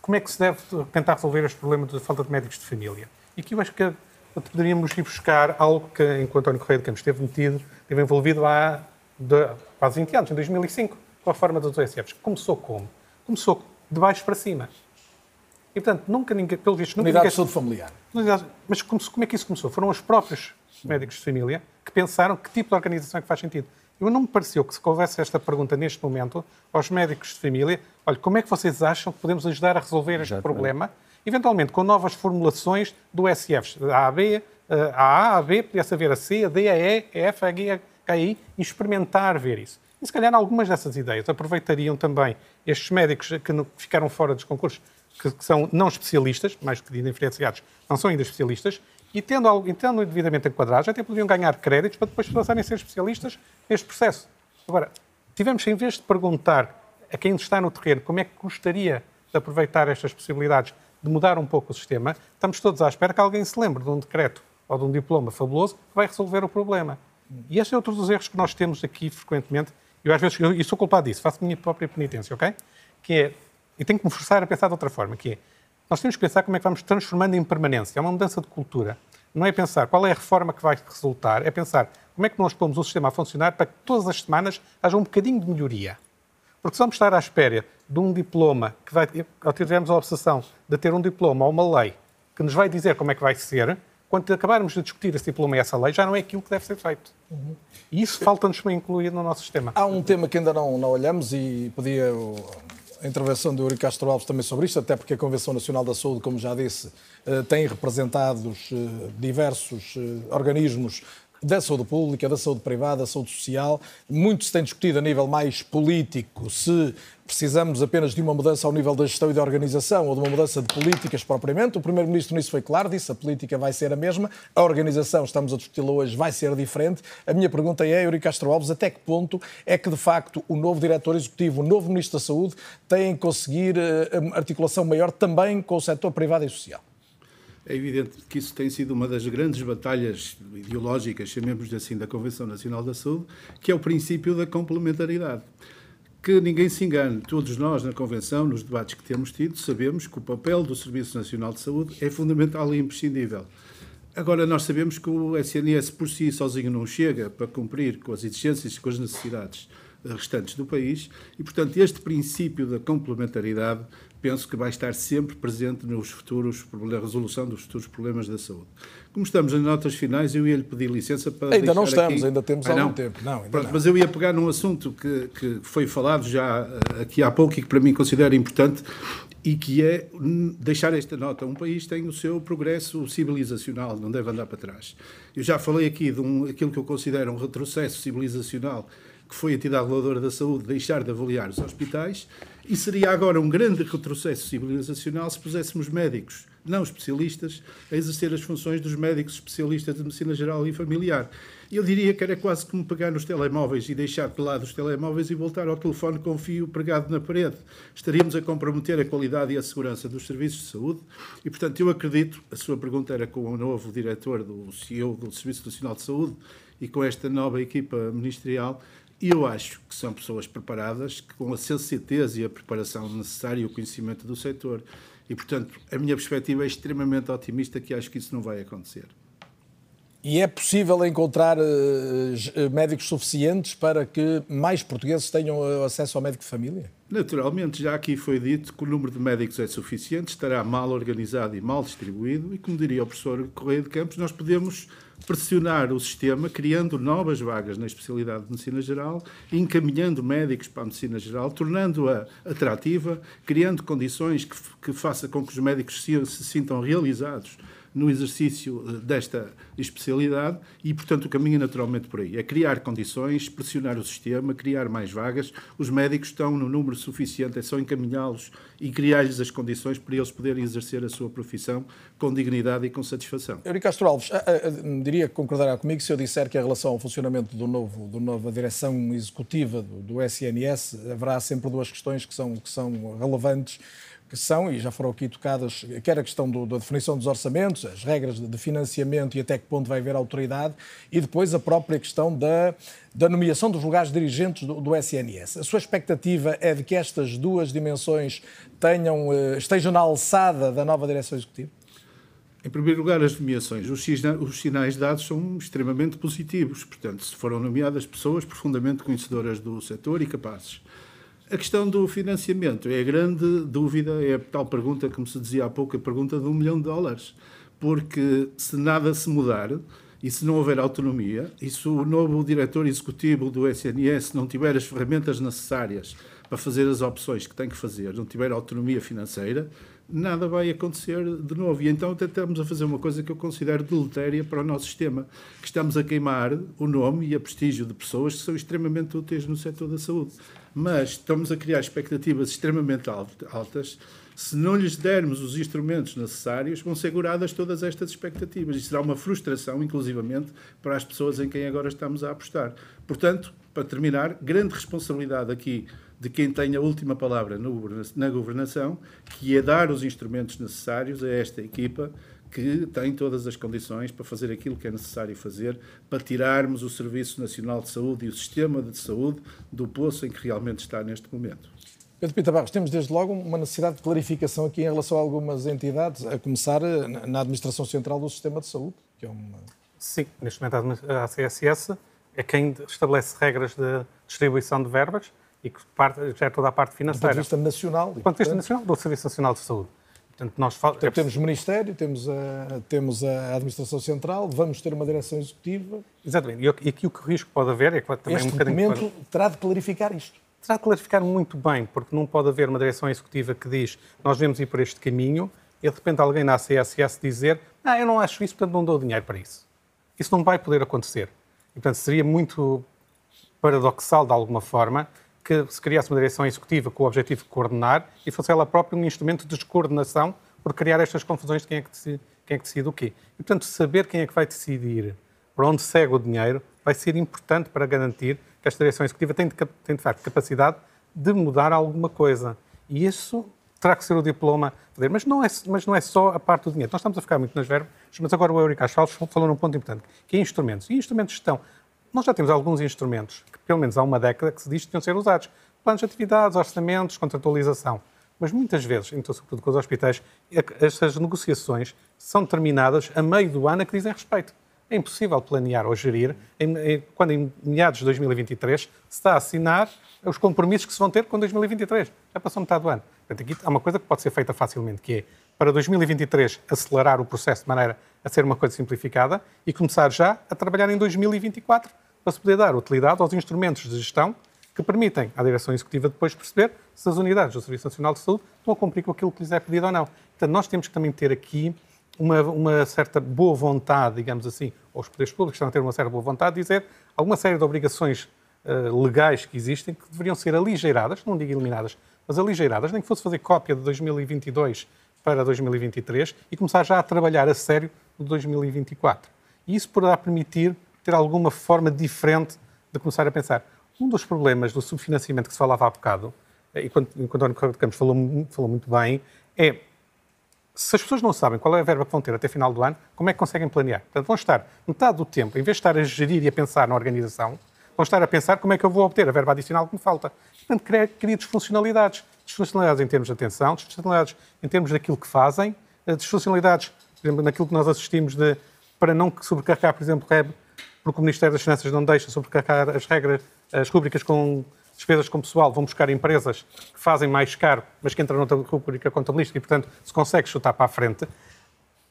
como é que se deve tentar resolver este problema da falta de médicos de família. E aqui eu acho que poderíamos ir buscar algo que, enquanto António Correia de Campos esteve metido, esteve envolvido há de, quase 20 anos, em 2005, com a reforma dos OSFs. Começou como? Começou de baixo para cima. E, portanto, nunca ninguém, pelo visto... Nunca Unidade ninguém, de saúde familiar. Mas como, como é que isso começou? Foram os próprios médicos de família que pensaram que tipo de organização é que faz sentido. Eu não me pareceu que se houvesse esta pergunta neste momento aos médicos de família, olha, como é que vocês acham que podemos ajudar a resolver este Exatamente. problema? Eventualmente com novas formulações do SFs, a AB, a A, a B, podia haver a C, a D, a E, a F, a G, a I, e experimentar ver isso. E se calhar algumas dessas ideias aproveitariam também estes médicos que ficaram fora dos concursos, que, são não especialistas, mais que diferenciados, não são ainda especialistas, e tendo, algo, tendo devidamente enquadrados, até poderiam ganhar créditos para depois passarem a ser especialistas neste processo. Agora, tivemos, em vez de perguntar a quem está no terreno como é que gostaria de aproveitar estas possibilidades de mudar um pouco o sistema, estamos todos à espera que alguém se lembre de um decreto ou de um diploma fabuloso que vai resolver o problema. E este é outro dos erros que nós temos aqui frequentemente. Eu, às vezes, eu, eu sou culpado disso, faço minha própria penitência, ok? Que é, e tenho que me forçar a pensar de outra forma, que é, nós temos que pensar como é que vamos transformando em permanência. É uma mudança de cultura. Não é pensar qual é a reforma que vai resultar, é pensar como é que nós pomos o sistema a funcionar para que todas as semanas haja um bocadinho de melhoria. Porque se vamos estar à espera de um diploma, que vai, ao tivermos a obsessão de ter um diploma ou uma lei que nos vai dizer como é que vai ser, quando acabarmos de discutir esse diploma e essa lei, já não é aquilo que deve ser feito. Uhum. E isso falta-nos incluir no nosso sistema. Há um tema que ainda não, não olhamos e pedia a intervenção do Eurico Castro Alves também sobre isto, até porque a Convenção Nacional da Saúde, como já disse, eh, tem representados eh, diversos eh, organismos da saúde pública, da saúde privada, da saúde social. Muito se tem discutido a nível mais político se precisamos apenas de uma mudança ao nível da gestão e da organização ou de uma mudança de políticas propriamente. O Primeiro-Ministro nisso foi claro, disse a política vai ser a mesma, a organização, estamos a discuti-la hoje, vai ser diferente. A minha pergunta é, Eurico Castro Alves, até que ponto é que, de facto, o novo Diretor Executivo, o novo Ministro da Saúde, tem que conseguir eh, articulação maior também com o setor privado e social? É evidente que isso tem sido uma das grandes batalhas ideológicas, chamemos assim, da Convenção Nacional da Saúde, que é o princípio da complementaridade. Que ninguém se engane, todos nós na Convenção, nos debates que temos tido, sabemos que o papel do Serviço Nacional de Saúde é fundamental e imprescindível. Agora, nós sabemos que o SNS por si sozinho não chega para cumprir com as exigências e com as necessidades restantes do país e, portanto, este princípio da complementaridade penso que vai estar sempre presente nos futuros, na resolução dos futuros problemas da saúde. Como estamos nas notas finais, eu ia lhe pedir licença para. Ainda não estamos, aqui... ainda temos ah, algum tempo. Não, Pronto, não. Mas eu ia pegar num assunto que, que foi falado já eh, aqui há pouco e que para mim considero importante e que é deixar esta nota. Um país tem o seu progresso civilizacional, não deve andar para trás. Eu já falei aqui de um, aquilo que eu considero um retrocesso civilizacional, que foi a entidade reguladora da saúde deixar de avaliar os hospitais, e seria agora um grande retrocesso civilizacional se puséssemos médicos não especialistas a exercer as funções dos médicos especialistas de medicina geral e familiar. Eu diria que era quase como pegar nos telemóveis e deixar de lado os telemóveis e voltar ao telefone com fio pregado na parede. Estaríamos a comprometer a qualidade e a segurança dos serviços de saúde e, portanto, eu acredito, a sua pergunta era com o novo diretor do CEO do Serviço Nacional de Saúde e com esta nova equipa ministerial, eu acho que são pessoas preparadas, com a sensatez e a preparação necessária e o conhecimento do setor. E, portanto, a minha perspectiva é extremamente otimista que acho que isso não vai acontecer. E é possível encontrar uh, médicos suficientes para que mais portugueses tenham eh, acesso ao médico de família? Naturalmente, já aqui foi dito que o número de médicos é suficiente, estará mal organizado e mal distribuído, e como diria o professor Correia de Campos, nós podemos pressionar o sistema, criando novas vagas na especialidade de medicina geral, encaminhando médicos para a medicina geral, tornando-a atrativa, criando condições que, que faça com que os médicos se, se sintam realizados no exercício eh, desta especialidade e, portanto, o caminho é naturalmente por aí. É criar condições, pressionar o sistema, criar mais vagas. Os médicos estão no número suficiente, é só encaminhá-los e criar-lhes as condições para eles poderem exercer a sua profissão com dignidade e com satisfação. Eurico Castro Alves, a, a, diria que concordará comigo se eu disser que a relação ao funcionamento do novo, do nova direção executiva do, do SNS haverá sempre duas questões que são, que são relevantes que são, e já foram aqui tocadas, quer a questão do, da definição dos orçamentos, as regras de financiamento e até que ponto vai haver autoridade, e depois a própria questão da, da nomeação dos lugares dirigentes do, do, SNS. A sua expectativa é de que estas duas dimensões tenham, eh, estejam na alçada da nova direção executiva? Em primeiro lugar, as nomeações. Os sinais dados são extremamente positivos. Portanto, foram nomeadas pessoas profundamente conhecedoras do setor e capazes. A questão do financiamento é a grande dúvida, é a tal pergunta me se dizia há pouco, a pergunta de um milhão de dólares. Porque se nada se mudar e se não houver autonomia, e se o novo diretor executivo do SNS não tiver as ferramentas necessárias para fazer as opções que tem que fazer, não tiver autonomia financeira, nada vai acontecer de novo. E então tentamos a fazer uma coisa que eu considero deletéria para o nosso sistema, que estamos a queimar o nome e a prestígio de pessoas que são extremamente úteis no setor da saúde mas estamos a criar expectativas extremamente altas. Se não lhes dermos os instrumentos necessários, vão ser seguradas todas estas expectativas. E será uma frustração, inclusivamente, para as pessoas em quem agora estamos a apostar. Portanto, para terminar, grande responsabilidade aqui de quem tem a última palavra na governação, que é dar os instrumentos necessários a esta equipa que tem todas as condições para fazer aquilo que é necessário fazer para tirarmos o Serviço Nacional de Saúde e o sistema de saúde do poço em que realmente está neste momento. Pedro Pita Barros, temos desde logo uma necessidade de clarificação aqui em relação a algumas entidades, a começar eh, na Administração Central do Sistema de Saúde, que é uma... Sim, neste momento a CSS é quem estabelece regras de distribuição de verbas e que parte, já é toda a parte financeira. Do ponto de vista nacional. Do ponto de vista nacional, do Serviço Nacional de Saúde. Portanto, nós Portanto, é temos o Ministério, temos a, temos a Administração Central, vamos ter uma direção executiva. Exatamente. E aqui o que risco pode haver é que também este um documento terá de clarificar isto. Terá de clarificar muito bem, porque não pode haver uma direção executiva que diz nós vamos ir por este caminho e de repente alguém na CSS dizer ah, eu não acho isso, portanto não dou dinheiro para isso. Isso não vai poder acontecer. E, portanto, seria muito paradoxal, de alguma forma, que se criasse uma direção executiva com o objetivo de coordenar e fosse ela própria um instrumento de descoordenação por criar estas confusões de quem é que decide, quem é que decide o quê. E, portanto, saber quem é que vai decidir para onde segue o dinheiro vai ser importante para garantir que esta direção executiva tem de, tem de facto capacidade de mudar alguma coisa. E isso terá que ser o diploma. Mas não é, mas não é só a parte do dinheiro. Nós estamos a ficar muito nas verbas, mas agora o Eurico Asfaltos falou num ponto importante, que é instrumentos. E instrumentos estão nós já temos alguns instrumentos que, pelo menos há uma década, que se diz que deviam ser usados. Planos de atividades, orçamentos, contratualização. Mas muitas vezes, então, sobretudo com os hospitais, estas negociações são terminadas a meio do ano a que dizem respeito. É impossível planear ou gerir quando, em meados de 2023, se está a assinar os compromissos que se vão ter com 2023. Já passou metade do ano. Portanto, aqui há uma coisa que pode ser feita facilmente, que é, para 2023, acelerar o processo de maneira a ser uma coisa simplificada e começar já a trabalhar em 2024 para se poder dar utilidade aos instrumentos de gestão que permitem à Direção Executiva depois perceber se as unidades do Serviço Nacional de Saúde estão a cumprir com aquilo que lhes é pedido ou não. Portanto, nós temos que também ter aqui uma, uma, certa boa vontade, digamos assim, ou os poderes públicos estão a ter uma certa boa vontade de dizer alguma série de obrigações uh, legais que existem que deveriam ser aligeiradas, não digo eliminadas, mas aligeiradas, nem que fosse fazer cópia de 2022 para 2023 e começar já a trabalhar a sério no 2024. E isso poderá permitir ter alguma forma diferente de começar a pensar. Um dos problemas do subfinanciamento que se falava há bocado, e quando, quando António Campos falou, falou muito bem, é se as pessoas não sabem qual é a verba que vão ter até final do ano, como é que conseguem planear? Portanto, vão estar metade do tempo, em vez de estar a gerir e a pensar na organização, vão estar a pensar como é que eu vou obter a verba adicional que me falta. Portanto, cria, cria disfuncionalidades. Disfuncionalidades em termos de atenção, disfuncionalidades em termos daquilo que fazem, eh, disfuncionalidades, por exemplo, naquilo que nós assistimos de, para não sobrecarregar, por exemplo, REB, porque o Ministério das Finanças não deixa sobrecarregar as regras, as rubricas com despesas com pessoal, vão buscar empresas que fazem mais caro, mas que entram noutra rubrica contabilística e, portanto, se consegue chutar para a frente.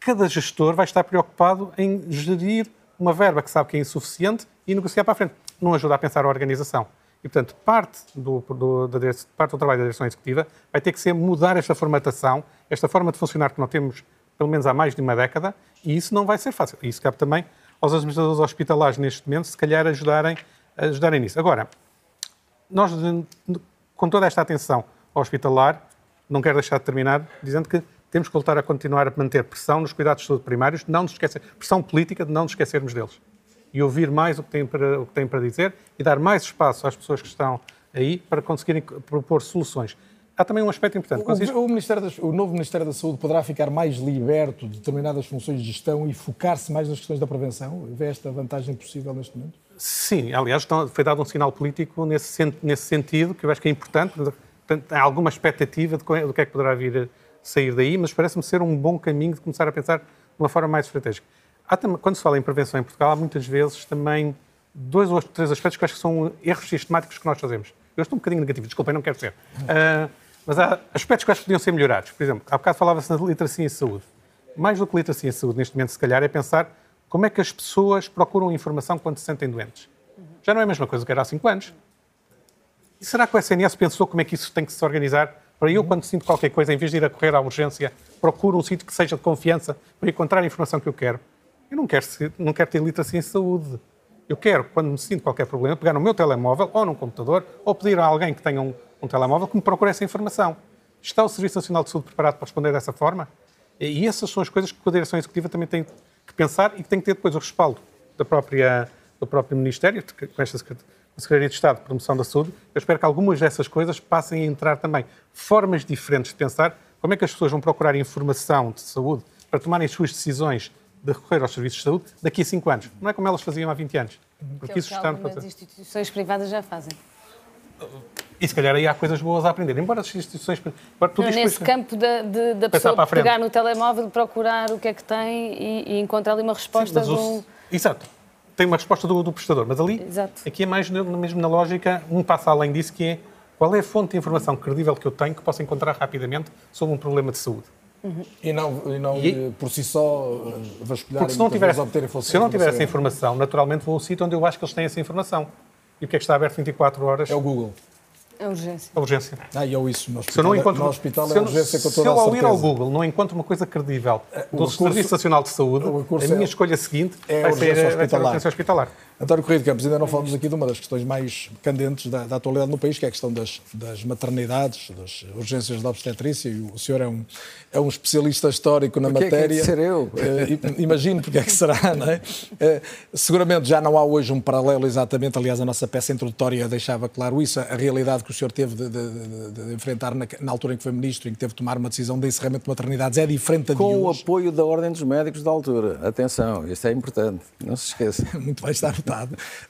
Cada gestor vai estar preocupado em gerir uma verba que sabe que é insuficiente e negociar para a frente. Não ajuda a pensar a organização. E, portanto, parte do, do, da, parte do trabalho da direção executiva vai ter que ser mudar esta formatação, esta forma de funcionar que nós temos pelo menos há mais de uma década, e isso não vai ser fácil. E isso cabe também aos administradores hospitalares neste momento, se calhar ajudarem, ajudarem nisso. Agora, nós, com toda esta atenção hospitalar, não quero deixar de terminar dizendo que temos que voltar a continuar a manter pressão nos cuidados de saúde primários, não nos esquecer, pressão política de não nos esquecermos deles. E ouvir mais o que têm para, o que têm para dizer e dar mais espaço às pessoas que estão aí para conseguirem propor soluções. Há também um aspecto importante. O, o, Ministério das, o novo Ministério da Saúde poderá ficar mais liberto de determinadas funções de gestão e focar-se mais nas questões da prevenção? Vê esta vantagem possível neste momento? Sim, aliás, foi dado um sinal político nesse, nesse sentido, que eu acho que é importante. Portanto, há alguma expectativa do que é que poderá vir a sair daí, mas parece-me ser um bom caminho de começar a pensar de uma forma mais estratégica. Há, quando se fala em prevenção em Portugal, há muitas vezes também dois ou três aspectos que eu acho que são erros sistemáticos que nós fazemos. Eu estou um bocadinho negativo, desculpem, não quero ser. Uh, mas há aspectos que acho que podiam ser melhorados. Por exemplo, há bocado falava-se na literacia em saúde. Mais do que literacia em saúde, neste momento, se calhar, é pensar como é que as pessoas procuram informação quando se sentem doentes. Já não é a mesma coisa que era há cinco anos. E será que o SNS pensou como é que isso tem que se organizar? Para eu, quando sinto qualquer coisa, em vez de ir a correr à urgência, procuro um sítio que seja de confiança para encontrar a informação que eu quero. Eu não quero, não quero ter literacia em saúde. Eu quero, quando me sinto qualquer problema, pegar no meu telemóvel ou num computador ou pedir a alguém que tenha um, um telemóvel que me procure essa informação. Está o Serviço Nacional de Saúde preparado para responder dessa forma? E essas são as coisas que a Direção Executiva também tem que pensar e que tem que ter depois o respaldo da própria, do próprio Ministério, com esta Secretaria de Estado de Promoção da Saúde. Eu espero que algumas dessas coisas passem a entrar também formas diferentes de pensar como é que as pessoas vão procurar informação de saúde para tomarem as suas decisões de recorrer aos serviços de saúde daqui a 5 anos. Não é como elas faziam há 20 anos. Porque que isso está... Algumas instituições privadas já fazem. E se calhar aí há coisas boas a aprender. Embora as instituições. Tudo não, nesse campo da, de, da pessoa pegar no telemóvel, procurar o que é que tem e, e encontrar ali uma resposta Sim, um... Exato. Tem uma resposta do, do prestador. Mas ali, Exato. aqui é mais mesmo na lógica, um passo além disso, que é qual é a fonte de informação credível que eu tenho que posso encontrar rapidamente sobre um problema de saúde. Uhum. E não, e não e, por si só eh, vasculhar Porque se, não tiver, se eu não tiver essa informação, naturalmente vou a um sítio onde eu acho que eles têm essa informação. E o que é que está aberto 24 horas? É o Google. A urgência. A urgência. Ah, e eu isso. No hospital, se eu não encontro, no hospital é a urgência com toda Se eu, ao ir ao Google, não encontro uma coisa credível é, do recurso, Serviço Nacional de Saúde, a minha é, escolha seguinte é vai, ser, hospitalar. vai ser a urgência hospitalar. António Correia de Campos, ainda não falamos aqui de uma das questões mais candentes da, da atualidade no país, que é a questão das, das, maternidades, das urgências de obstetrícia, e o senhor é um, é um especialista histórico na porque matéria. É que é ser eu? Uh, imagino porque é que será, não é? Uh, seguramente já não há hoje um paralelo exatamente, aliás, a nossa peça introdutória deixava claro isso, a realidade que o senhor teve de, de, de, de enfrentar na, na, altura em que foi ministro, em que teve de tomar uma decisão de encerramento de maternidades, é diferente da Com de hoje. Com o apoio da Ordem dos Médicos da altura. Atenção, isso é importante, não se esqueça. Muito bem, está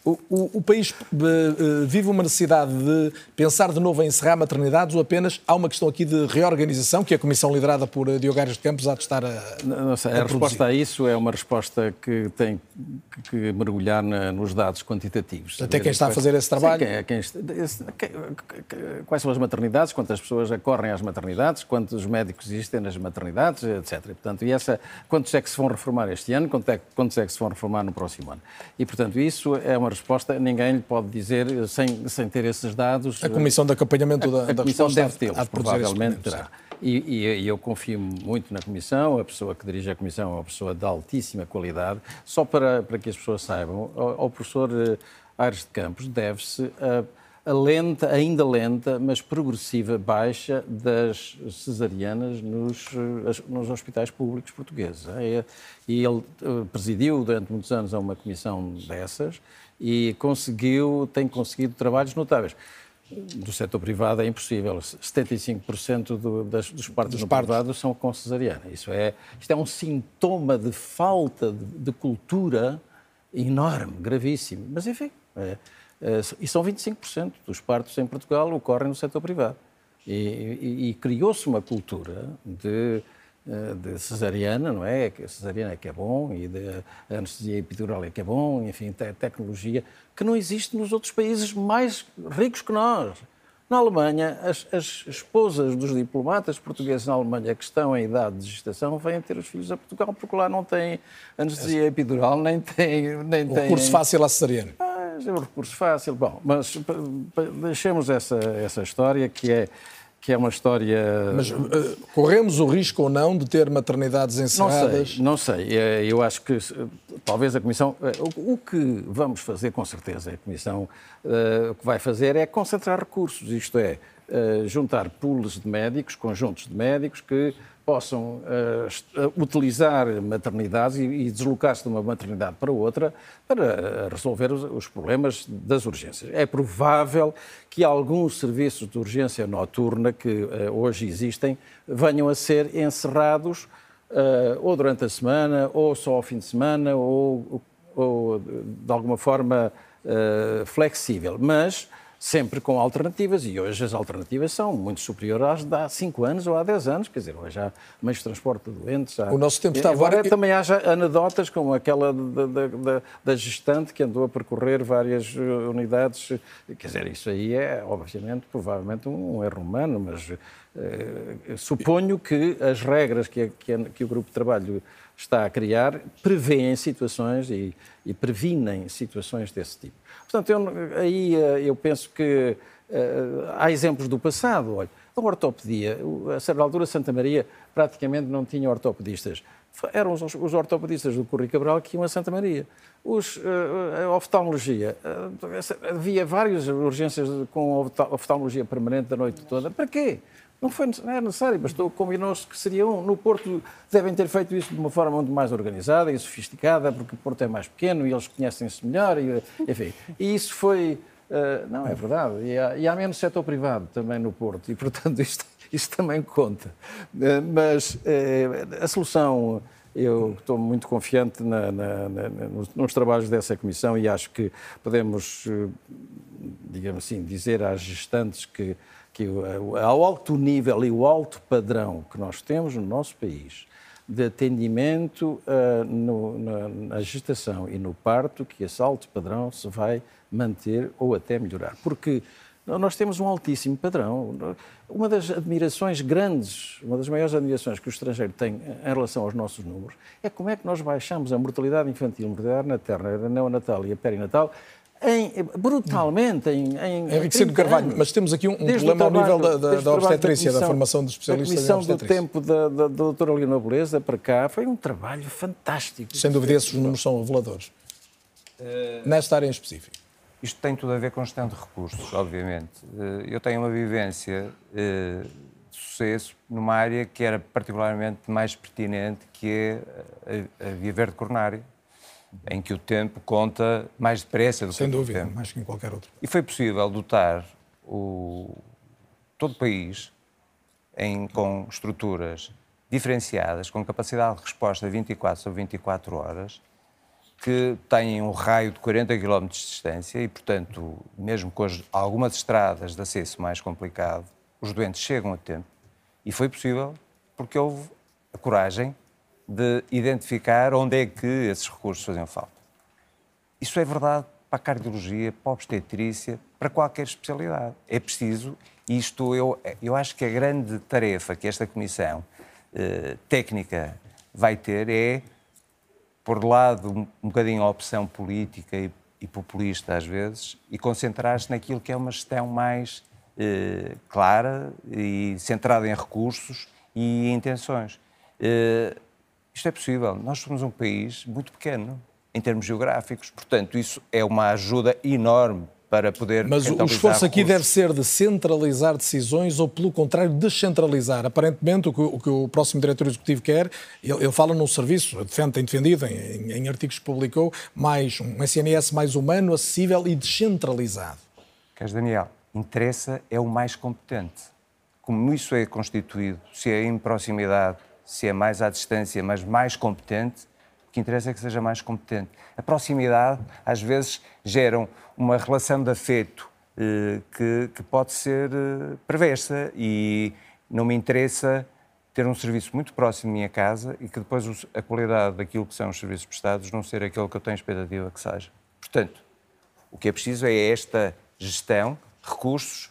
O, o, o país uh, vive uma necessidade de pensar de novo em encerrar maternidades ou apenas há uma questão aqui de reorganização que a comissão liderada por Diogários de Campos há de estar a. Não sei, a, a resposta a isso é uma resposta que tem que mergulhar na, nos dados quantitativos. Até quem está a fazer esse trabalho? Sim, quem, quem, esse, quem, quais são as maternidades, quantas pessoas acorrem às maternidades, quantos médicos existem nas maternidades, etc. E, portanto, e essa, quantos é que se vão reformar este ano, quantos é, quantos é que se vão reformar no próximo ano? E, portanto, isso isso é uma resposta, ninguém lhe pode dizer sem, sem ter esses dados. A Comissão de Acompanhamento a, da, a da Comissão resposta deve tê-los, provavelmente terá. E, e, e, eu confio muito na Comissão, a pessoa que dirige a Comissão é uma pessoa de altíssima qualidade. Só para, para que as pessoas saibam, ao, ao professor eh, Aires de Campos deve-se a, a, lenta, ainda lenta, mas progressiva baixa das cesarianas nos, eh, nos hospitais públicos portugueses. É, e ele eh, presidiu durante muitos anos a uma comissão dessas e conseguiu, tem conseguido trabalhos notáveis do setor privado é impossível. 75% do, das, dos partos dos no partos. privado são com cesariana. Isso é, isto é um sintoma de falta de, de cultura enorme, gravíssimo. Mas, enfim, é, é, e são 25% dos partos em Portugal ocorrem no setor privado. E, e, e criou-se uma cultura de eh, de cesariana, não é? A cesariana é que é bom e de anestesia epidural é que é bom, enfim, te tecnologia que não existe nos outros países mais ricos que nós. Na Alemanha, as, as, esposas dos diplomatas portugueses na Alemanha que estão em idade de gestação vêm ter os filhos a Portugal porque lá não tem anestesia epidural, nem tem... Nem o tem... recurso fácil à cesariana. Ah, é um recurso fácil. Bom, mas deixemos essa, essa história que é que é uma história. Mas uh, corremos o risco ou não de ter maternidades encerradas? Não sei, não sei. Eh, eu acho que talvez a Comissão. Eh, o, que vamos fazer, com certeza, a Comissão uh, o que vai fazer é concentrar recursos, isto é, uh, juntar pools de médicos, conjuntos de médicos que possam uh, utilizar maternidades e, e deslocar-se de uma maternidade para outra para eh, resolver os, os, problemas das urgências. É provável que alguns serviços de urgência noturna que uh, hoje existem venham a ser encerrados uh, ou durante a semana, ou só ao fim de semana, ou, ou de alguma forma flexível. Mas sempre com alternativas, e hoje as alternativas são muito superiores às de há 5 anos ou há 10 anos, quer dizer, hoje há meios de transporte de doentes. Há... O nosso tempo está agora. Embora também haja anedotas como aquela da, da, da, da, gestante que andou a percorrer várias eh, unidades, quer dizer, isso aí é, obviamente, provavelmente um, um erro humano, mas eh, suponho que as regras que, que, que o grupo de trabalho está a criar prevêem situações e, e previnem situações desse tipo. Portanto, eu, aí eh, eu penso que uh, há exemplos do passado. Olha, a ortopedia, a certa altura Santa Maria praticamente não tinha ortopedistas. Eram os, os ortopedistas do Correio Cabral que iam a Santa Maria. Os, uh, a oftalmologia, uh, havia várias urgências com oftalmologia permanente da noite toda. Para quê? Não, foi, não era necessário, bastou, combinou-se que seria um. No Porto devem ter feito isso de uma forma muito mais organizada e sofisticada, porque o Porto é mais pequeno e eles conhecem-se melhor, e, enfim. E isso foi. Uh, não, é verdade. E há, e há, menos setor privado também no Porto, e portanto isto, isto também conta. Uh, mas uh, a solução. Eu estou muito confiante na, na, na, nos, nos, trabalhos dessa comissão e acho que podemos, digamos assim, dizer às gestantes que que ao alto nível e o alto padrão que nós temos no nosso país de atendimento uh, no, na, na, gestação e no parto, que esse alto padrão se vai manter ou até melhorar. Porque nós temos um altíssimo padrão. Uma das admirações grandes, uma das maiores admirações que o estrangeiro tem em relação aos nossos números é como é que nós baixamos a mortalidade infantil, mortalidade materna, neonatal e a perinatal em, brutalmente em, em Henrique Carvalho, anos. mas temos aqui um, um problema ao nível da, da, da obstetrícia, da, da, formação dos especialistas em obstetrícia. do tempo da, da, da doutora Leonor Beleza para cá foi um trabalho fantástico. Sem dúvida esses números são reveladores. Uh, Nesta área em específico. Isto tem tudo a ver com gestão de recursos, obviamente. Uh, eu tenho uma vivência uh, de sucesso numa área que era particularmente mais pertinente, que é a, a via verde coronária em que o tempo conta mais depressa do Sem que dúvida, tempo. mais que em qualquer outro. E foi possível dotar o, todo o país em, com estruturas diferenciadas, com capacidade de resposta 24 sobre 24 horas, que têm um raio de 40 km de distância e, portanto, mesmo com as, algumas estradas de acesso mais complicado, os doentes chegam a tempo. E foi possível porque houve a coragem de identificar onde é que esses recursos faziam falta. Isso é verdade para a cardiologia, para a obstetrícia, para qualquer especialidade. É preciso, isto eu, eu acho que a grande tarefa que esta comissão eh, técnica vai ter é, por lado, um, um bocadinho a opção política e e populista às vezes e concentrar-se naquilo que é uma gestão mais eh, clara e centrada em recursos e intenções. Eh, isto é possível. Nós somos um país muito pequeno em termos geográficos, portanto, isso é uma ajuda enorme para poder. Mas o esforço aqui deve ser de centralizar decisões ou, pelo contrário, descentralizar. Aparentemente, o que o, que o próximo diretor executivo quer, ele, ele fala num serviço, defende, tem defendido em, em, artigos que publicou, mais um SNS mais humano, acessível e descentralizado. Queres, Daniel? Interessa é o mais competente. Como isso é constituído, se é em proximidade, se é mais à distância, mas mais competente, o que interessa é que seja mais competente. A proximidade, às vezes, gera uma relação de afeto eh, que, que, pode ser eh, perversa e não me interessa ter um serviço muito próximo da minha casa e que depois a qualidade daquilo que são os serviços prestados não ser aquele que eu tenho expectativa que seja. Portanto, o que é preciso é esta gestão, recursos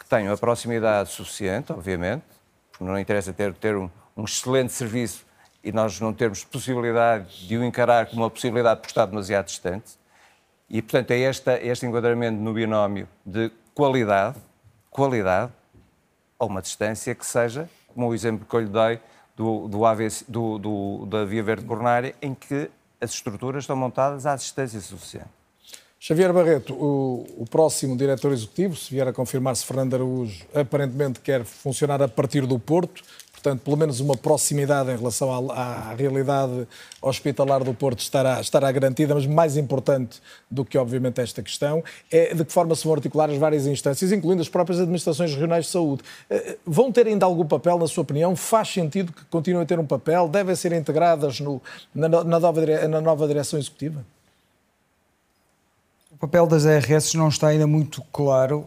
que tenham a proximidade suficiente, obviamente, porque não interessa ter, ter um, um excelente serviço e nós não termos possibilidade de o encarar como uma possibilidade por estar demasiado distante. E, portanto, é esta, este enquadramento no binómio de qualidade, qualidade, a uma distância que seja, como o exemplo que eu lhe dei do, do, AVC, do, do da Via Verde Coronária, em que as estruturas estão montadas à distância suficiente. Xavier Barreto, o, o, próximo diretor executivo, se vier a confirmar-se Fernando Araújo, aparentemente quer funcionar a partir do Porto. Portanto, pelo menos uma proximidade em relação à, à, realidade hospitalar do Porto estará, estará garantida, mas mais importante do que, obviamente, esta questão é de que forma se vão articular as várias instâncias, incluindo as próprias administrações regionais de saúde. Eh, vão ter ainda algum papel, na sua opinião? Faz sentido que continuem a ter um papel? Devem ser integradas no, na, na, nova, na nova direção executiva? O papel das ARS não está ainda muito claro.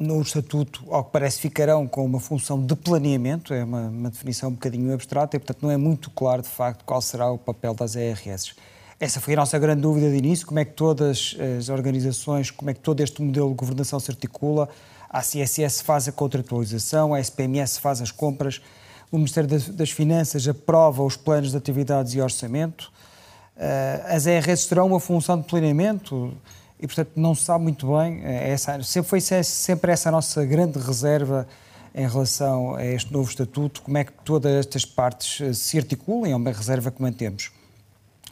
No estatuto, ao que parece, ficarão com uma função de planeamento, é uma, uma, definição um bocadinho abstrata, e portanto não é muito claro de facto qual será o papel das ERS. Essa foi a nossa grande dúvida de início, como é que todas as organizações, como é que todo este modelo de governação se articula, a CSS faz a contratualização, a SPMS faz as compras, o Ministério das Finanças aprova os planos de atividades e orçamento, eh, as ERS terão uma função de planeamento, e, portanto, não se sabe muito bem. Eh, essa, sempre foi sempre essa a nossa grande reserva em relação a este novo estatuto, como é que todas estas partes eh, se articulam, é uma reserva que mantemos.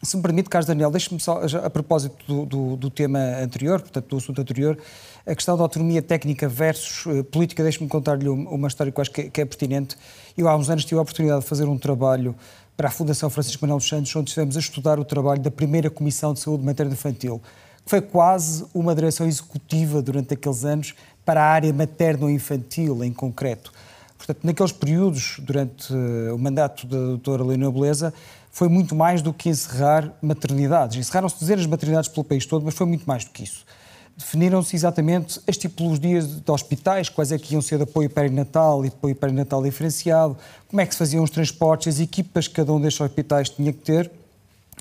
Se me permite, Carlos Daniel, deixe-me só, a propósito do, do, do, tema anterior, portanto, do assunto anterior, a questão da autonomia técnica versus uh, política, deixe-me contar-lhe uma história que eu acho que é, que é, pertinente. Eu, há uns anos, tive a oportunidade de fazer um trabalho para a Fundação Francisco Manuel dos Santos, onde estivemos a estudar o trabalho da primeira Comissão de Saúde Materna Infantil foi quase uma direção executiva durante aqueles anos para a área materno-infantil em concreto. Portanto, naqueles períodos, durante uh, o mandato da doutora Leonor Beleza, foi muito mais do que encerrar maternidades. Encerraram-se dezenas de maternidades pelo país todo, mas foi muito mais do que isso. Definiram-se exatamente as tipologias de hospitais, quais é que iam ser de apoio perinatal e de apoio perinatal diferenciado, como é que se faziam os transportes, as equipas que cada um destes hospitais tinha que ter.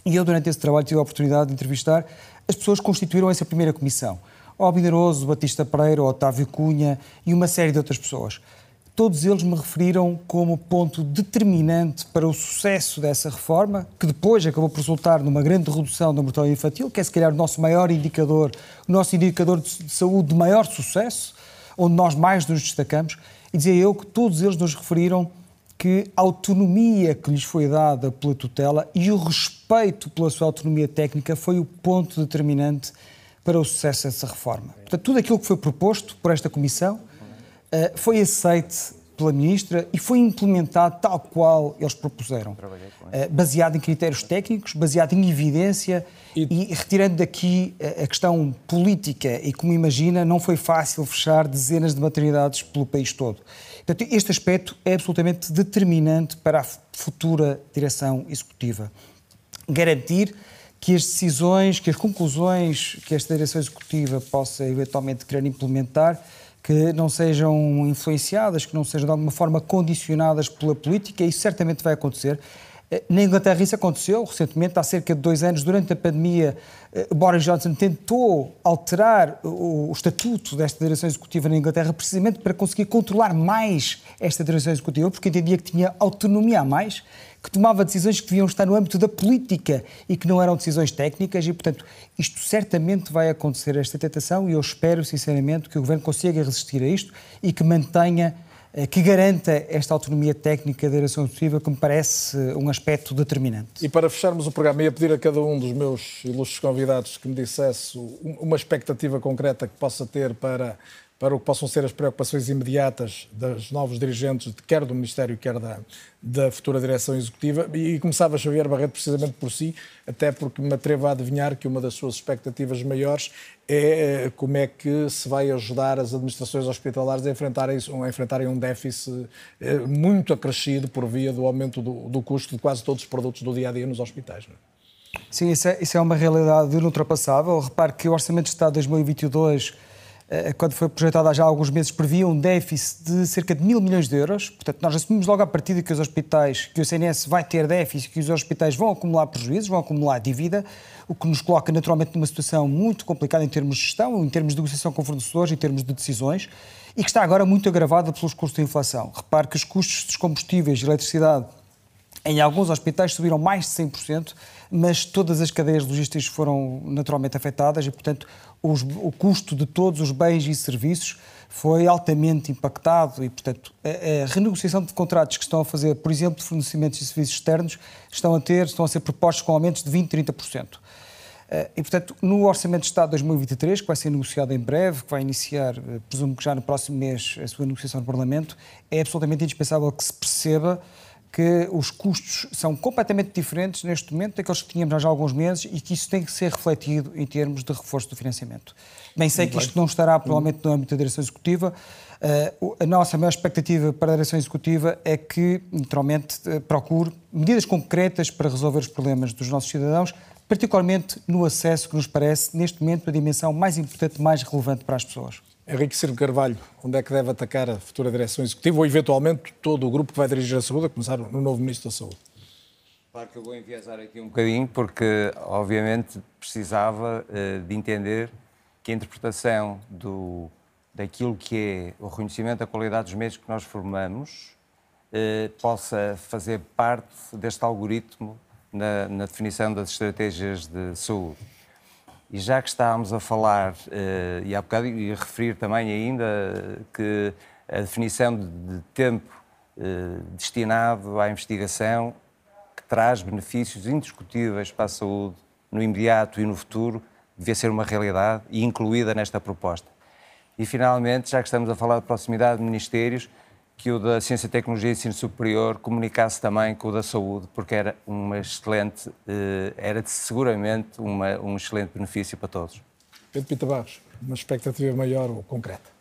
E eu, durante esse trabalho, tive a oportunidade de entrevistar as pessoas constituíram essa primeira comissão. Albineroso, Batista Pereira, Otávio Cunha e uma série de outras pessoas. Todos eles me referiram como ponto determinante para o sucesso dessa reforma, que depois acabou por resultar numa grande redução da mortalidade infantil, que é se calhar o nosso maior indicador, o nosso indicador de saúde de maior sucesso, onde nós mais nos destacamos. E dizia eu que todos eles nos referiram que a autonomia que lhes foi dada pela tutela e o respeito pela sua autonomia técnica foi o ponto determinante para o sucesso dessa reforma. Portanto, tudo aquilo que foi proposto por esta Comissão eh, foi aceite pela Ministra e foi implementado tal qual eles propuseram, eh, baseado em critérios técnicos, baseado em evidência e, e retirando daqui a questão política e, como imagina, não foi fácil fechar dezenas de maternidades pelo país todo. Portanto, este aspecto é absolutamente determinante para a futura direção executiva. Garantir que as decisões, que as conclusões que esta direção executiva possa eventualmente querer implementar, que não sejam influenciadas, que não sejam de alguma forma condicionadas pela política, isso certamente vai acontecer. Eh, na Inglaterra isso aconteceu recentemente, há cerca de dois anos, durante a pandemia, eh, Boris Johnson tentou alterar o estatuto desta direção executiva na Inglaterra precisamente para conseguir controlar mais esta direção executiva, porque entendia que tinha autonomia a mais, que tomava decisões que deviam estar no âmbito da política e que não eram decisões técnicas e, portanto, isto certamente vai acontecer, esta tentação, e eu espero, sinceramente, que o Governo consiga resistir a isto e que mantenha que garanta esta autonomia técnica da direção executiva, que me parece eh, um aspecto determinante. E para fecharmos o programa, ia pedir a cada um dos meus ilustres convidados que me dissesse uma expectativa concreta que possa ter para para o que possam ser as preocupações imediatas dos novos dirigentes, quer do Ministério, quer da, da futura direção executiva. E começava Xavier Barreto precisamente por si, até porque me atrevo a adivinhar que uma das suas expectativas maiores é eh, como é que se vai ajudar as administrações hospitalares a enfrentarem, a enfrentarem um déficit eh, muito acrescido por via do aumento do, do custo de quase todos os produtos do dia a dia nos hospitais. É? Sim, isso é, isso é uma realidade inultrapassável. Repare que o Orçamento de Estado de 2022 eh, quando foi projetado há já alguns meses, previa um déficit de cerca de mil milhões de euros. Portanto, nós assumimos logo à partida que os hospitais, que o CNS vai ter déficit, que os hospitais vão acumular prejuízos, vão acumular dívida, o que nos coloca naturalmente numa situação muito complicada em termos de gestão, em termos de negociação com fornecedores, em termos de decisões, e que está agora muito agravada pelos custos da inflação. Repare que os custos dos combustíveis e eletricidade em alguns hospitais subiram mais de 100%, mas todas as cadeias logísticas foram naturalmente afetadas e, portanto, os, o custo de todos os bens e serviços foi altamente impactado e, portanto, a, a, renegociação de contratos que estão a fazer, por exemplo, de fornecimentos e serviços externos, estão a ter, estão a ser propostos com aumentos de 20, 30%. Eh, e, portanto, no Orçamento de Estado de 2023, que vai ser negociado em breve, que vai iniciar, eh, presumo que já no próximo mês, a sua negociação no Parlamento, é absolutamente indispensável que se perceba que os custos são completamente diferentes neste momento daqueles que tínhamos já há alguns meses e que isso tem que ser refletido em termos de reforço do financiamento. Bem, sei que isto não estará provavelmente no âmbito da direção executiva. Uh, a nossa maior expectativa para a direção executiva é que, naturalmente, uh, procure medidas concretas para resolver os problemas dos nossos cidadãos, particularmente no acesso, que nos parece, neste momento, a dimensão mais importante, mais relevante para as pessoas. Henrique Ciro Carvalho, onde é que deve atacar a futura direção executiva ou, eventualmente, todo o grupo que vai dirigir a saúde, a começar no novo Ministro da Saúde? Claro que eu vou enviesar aqui um bocadinho, porque, obviamente, precisava uh, de entender que a interpretação do, daquilo que é o reconhecimento da qualidade dos meios que nós formamos uh, possa fazer parte deste algoritmo na, na definição das estratégias de saúde. E já que estávamos a falar, uh, e há bocado e referir também ainda que a definição de, tempo uh, destinado à investigação, que traz benefícios indiscutíveis para a saúde no imediato e no futuro, devia ser uma realidade e incluída nesta proposta. E, finalmente, já que estamos a falar de proximidade de ministérios, que o da Ciência, Tecnologia e Ensino Superior comunicasse também com o da Saúde, porque era uma excelente, eh, era seguramente uma, um excelente benefício para todos. Pedro Pita Barros, uma expectativa maior ou concreta?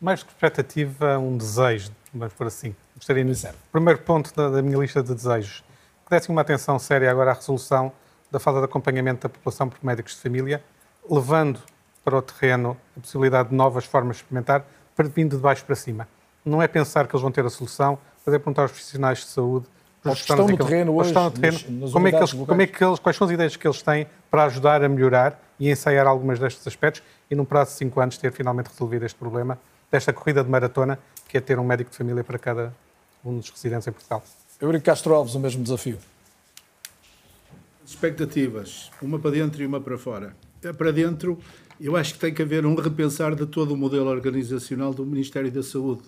Mais que expectativa, um desejo, vamos por assim. Gostaria de dizer. Primeiro ponto da, da minha lista de desejos, que dessem uma atenção séria agora à resolução da falta de acompanhamento da população por médicos de família, levando para o terreno a possibilidade de novas formas de experimentar, vindo de baixo para cima não é pensar que eles vão ter a solução, mas é perguntar aos profissionais de saúde os que estão no terreno hoje, estão no terreno, nos, como é que eles, como é que eles, quais são as ideias que eles têm para ajudar a melhorar e ensaiar algumas destes aspectos e num prazo de 5 anos ter finalmente resolvido este problema desta corrida de maratona que é ter um médico de família para cada um dos residentes em Portugal. Eurico Castro Alves, o mesmo desafio. Expectativas, uma para dentro e uma para fora. É para dentro, eu acho que tem que haver um repensar de todo o modelo organizacional do Ministério da Saúde.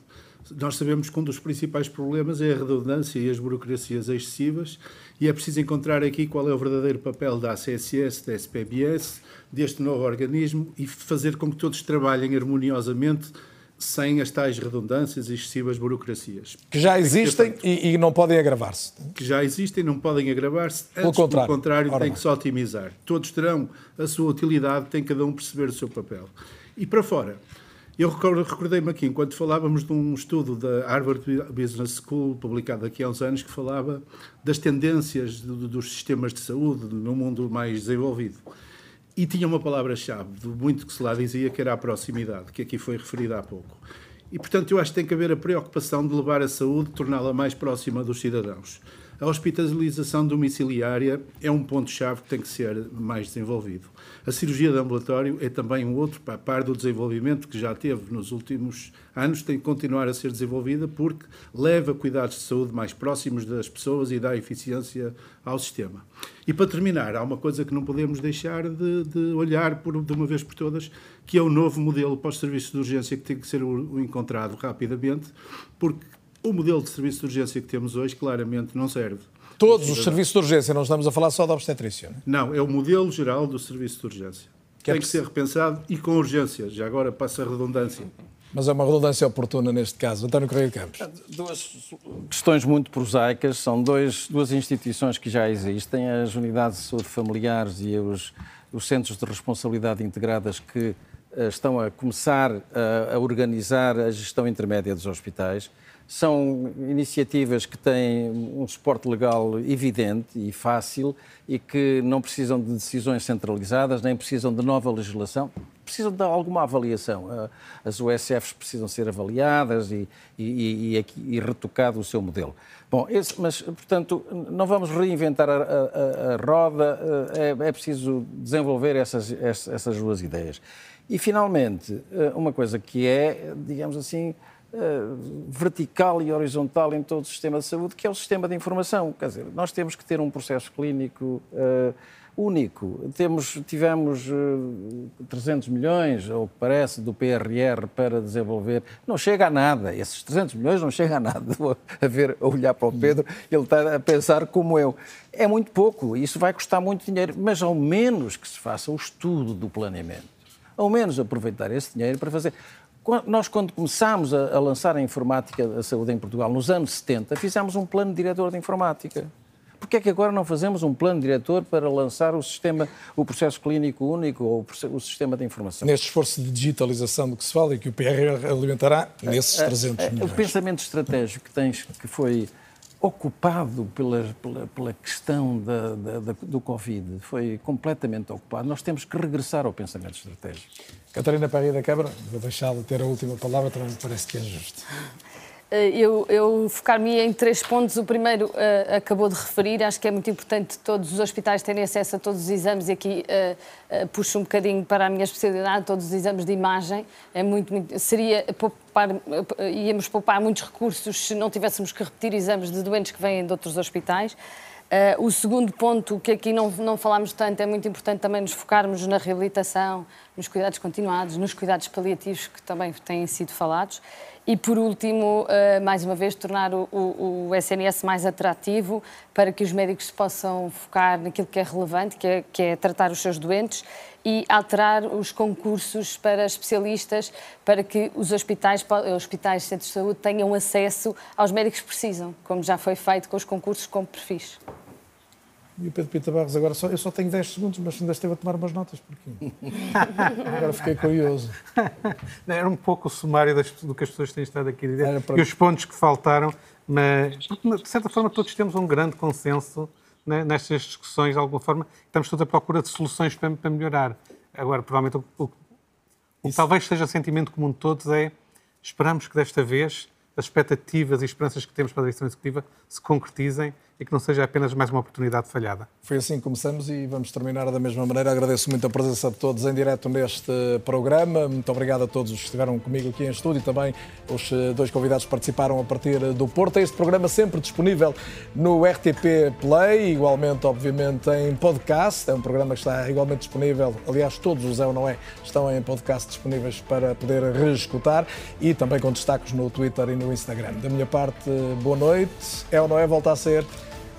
Nós sabemos que um dos principais problemas é a redundância e as burocracias excessivas e é preciso encontrar aqui qual é o verdadeiro papel da ACSS, da SPBS, deste novo organismo e fazer com que todos trabalhem harmoniosamente sem as tais redundâncias e excessivas burocracias. Que já existem e, e, não podem agravar-se. Que já existem e não podem agravar-se. Pelo contrário, pelo contrário tem que se otimizar. Todos terão a sua utilidade, tem cada um perceber o seu papel. E para fora, eu recordei-me aqui, enquanto falávamos de um estudo da Harvard Business School, publicado aqui há uns anos, que falava das tendências dos sistemas de saúde no mundo mais desenvolvido. E tinha uma palavra-chave, de muito que se lá dizia, que era a proximidade, que aqui foi referida há pouco. E, portanto, eu acho que tem que haver a preocupação de levar a saúde, torná-la mais próxima dos cidadãos. A hospitalização domiciliária é um ponto-chave que tem que ser mais desenvolvido. A cirurgia de ambulatório é também um outro, a par do desenvolvimento que já teve nos últimos anos, tem que continuar a ser desenvolvida porque leva cuidados de saúde mais próximos das pessoas e dá eficiência ao sistema. E para terminar, há uma coisa que não podemos deixar de, de olhar por, de uma vez por todas, que é o novo modelo para os serviços de urgência que tem que ser encontrado rapidamente, porque o modelo de serviço de urgência que temos hoje claramente não serve. Todos os serviços de urgência, não estamos a falar só da obstetrícia. Não, é? não é o modelo geral do serviço de urgência. Que é Tem é que ser repensado e com urgência. Já agora passa a redundância. Mas é uma redundância oportuna neste caso. António Correia de Campos. Duas questões muito prosaicas. São dois, duas instituições que já existem, as unidades de saúde familiares e os, os centros de responsabilidade integradas que uh, estão a começar a, a organizar a gestão intermédia dos hospitais. São iniciativas que têm um suporte legal evidente e fácil e que não precisam de decisões centralizadas, nem precisam de nova legislação, precisam de alguma avaliação. As USFs precisam ser avaliadas e, e, e, e retocado o seu modelo. Bom, esse, mas, portanto, não vamos reinventar a, a, a roda, é, é, preciso desenvolver essas, essas duas ideias. E, finalmente, uma coisa que é, digamos assim, uh, vertical e horizontal em todo o sistema de saúde, que é o sistema de informação. Quer dizer, nós temos que ter um processo clínico uh, único. Temos, tivemos uh, eh, 300 milhões, ou parece, do PRR para desenvolver. Não chega a nada. Esses 300 milhões não chega a nada. a ver, a olhar para o Pedro, ele está a pensar como eu. É muito pouco. Isso vai custar muito dinheiro. Mas ao menos que se faça o estudo do planeamento. Ao menos aproveitar esse dinheiro para fazer. Nós, quando começámos a, a, lançar a informática da saúde em Portugal, nos anos 70, fizemos um plano diretor de informática. Porquê é que agora não fazemos um plano diretor para lançar o sistema, o processo clínico único ou o sistema de informação? Neste esforço de digitalização do que se fala e que o PRR alimentará nesses 300 milhões. O pensamento estratégico que tens, que foi ocupado pela, pela, pela questão da, da, da, do Covid, foi completamente ocupado. Nós temos que regressar ao pensamento estratégico. Catarina Parria da Câmara, vou deixá-la ter a última palavra, também me parece que é justo. Eh, eu, eu focar-me em três pontos. O primeiro uh, acabou de referir, acho que é muito importante todos os hospitais terem acesso a todos os exames e aqui uh, uh, puxo um bocadinho para a minha especialidade, todos os exames de imagem. É muito, muito seria poupar, íamos poupar muitos recursos se não tivéssemos que repetir exames de doentes que vêm de outros hospitais. O segundo ponto, que aqui não, não falámos tanto, é muito importante também nos focarmos na reabilitação, nos cuidados continuados, nos cuidados paliativos, que também têm sido falados. E, por último, uh, mais uma vez, tornar o, o, o, SNS mais atrativo para que os médicos se possam focar naquilo que é relevante, que é, que é tratar os seus doentes e alterar os concursos para especialistas para que os hospitais, hospitais, centros de saúde tenham acesso aos médicos que precisam, como já foi feito com os concursos com perfis. E o Pedro Pita Barros, agora só, eu só tenho 10 segundos, mas ainda esteve a tomar umas notas, porquê? agora fiquei curioso. Era um pouco o sumário das, do que as pessoas têm estado aqui a dizer para... e os pontos que faltaram, mas de certa forma todos temos um grande consenso né, nestas discussões, de alguma forma, estamos todos à procura de soluções para, para melhorar. Agora, provavelmente, o, o, o que talvez seja sentimento comum de todos é esperamos que desta vez as expectativas e esperanças que temos para a direção executiva se concretizem e que não seja apenas mais uma oportunidade falhada. Foi assim que começamos e vamos terminar da mesma maneira. Agradeço muito a presença de todos em direto neste programa. Muito obrigado a todos os que estiveram comigo aqui em estúdio e também os eh, dois convidados que participaram a partir do Porto. Este programa sempre disponível no RTP Play, igualmente, obviamente, em podcast. É um programa que está igualmente disponível. Aliás, todos os É ou Não É estão em podcast disponíveis para poder reescutar e também com destaques no Twitter e no Instagram. Da minha parte, boa noite. É ou Não É volta a ser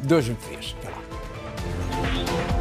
2023. Até lá.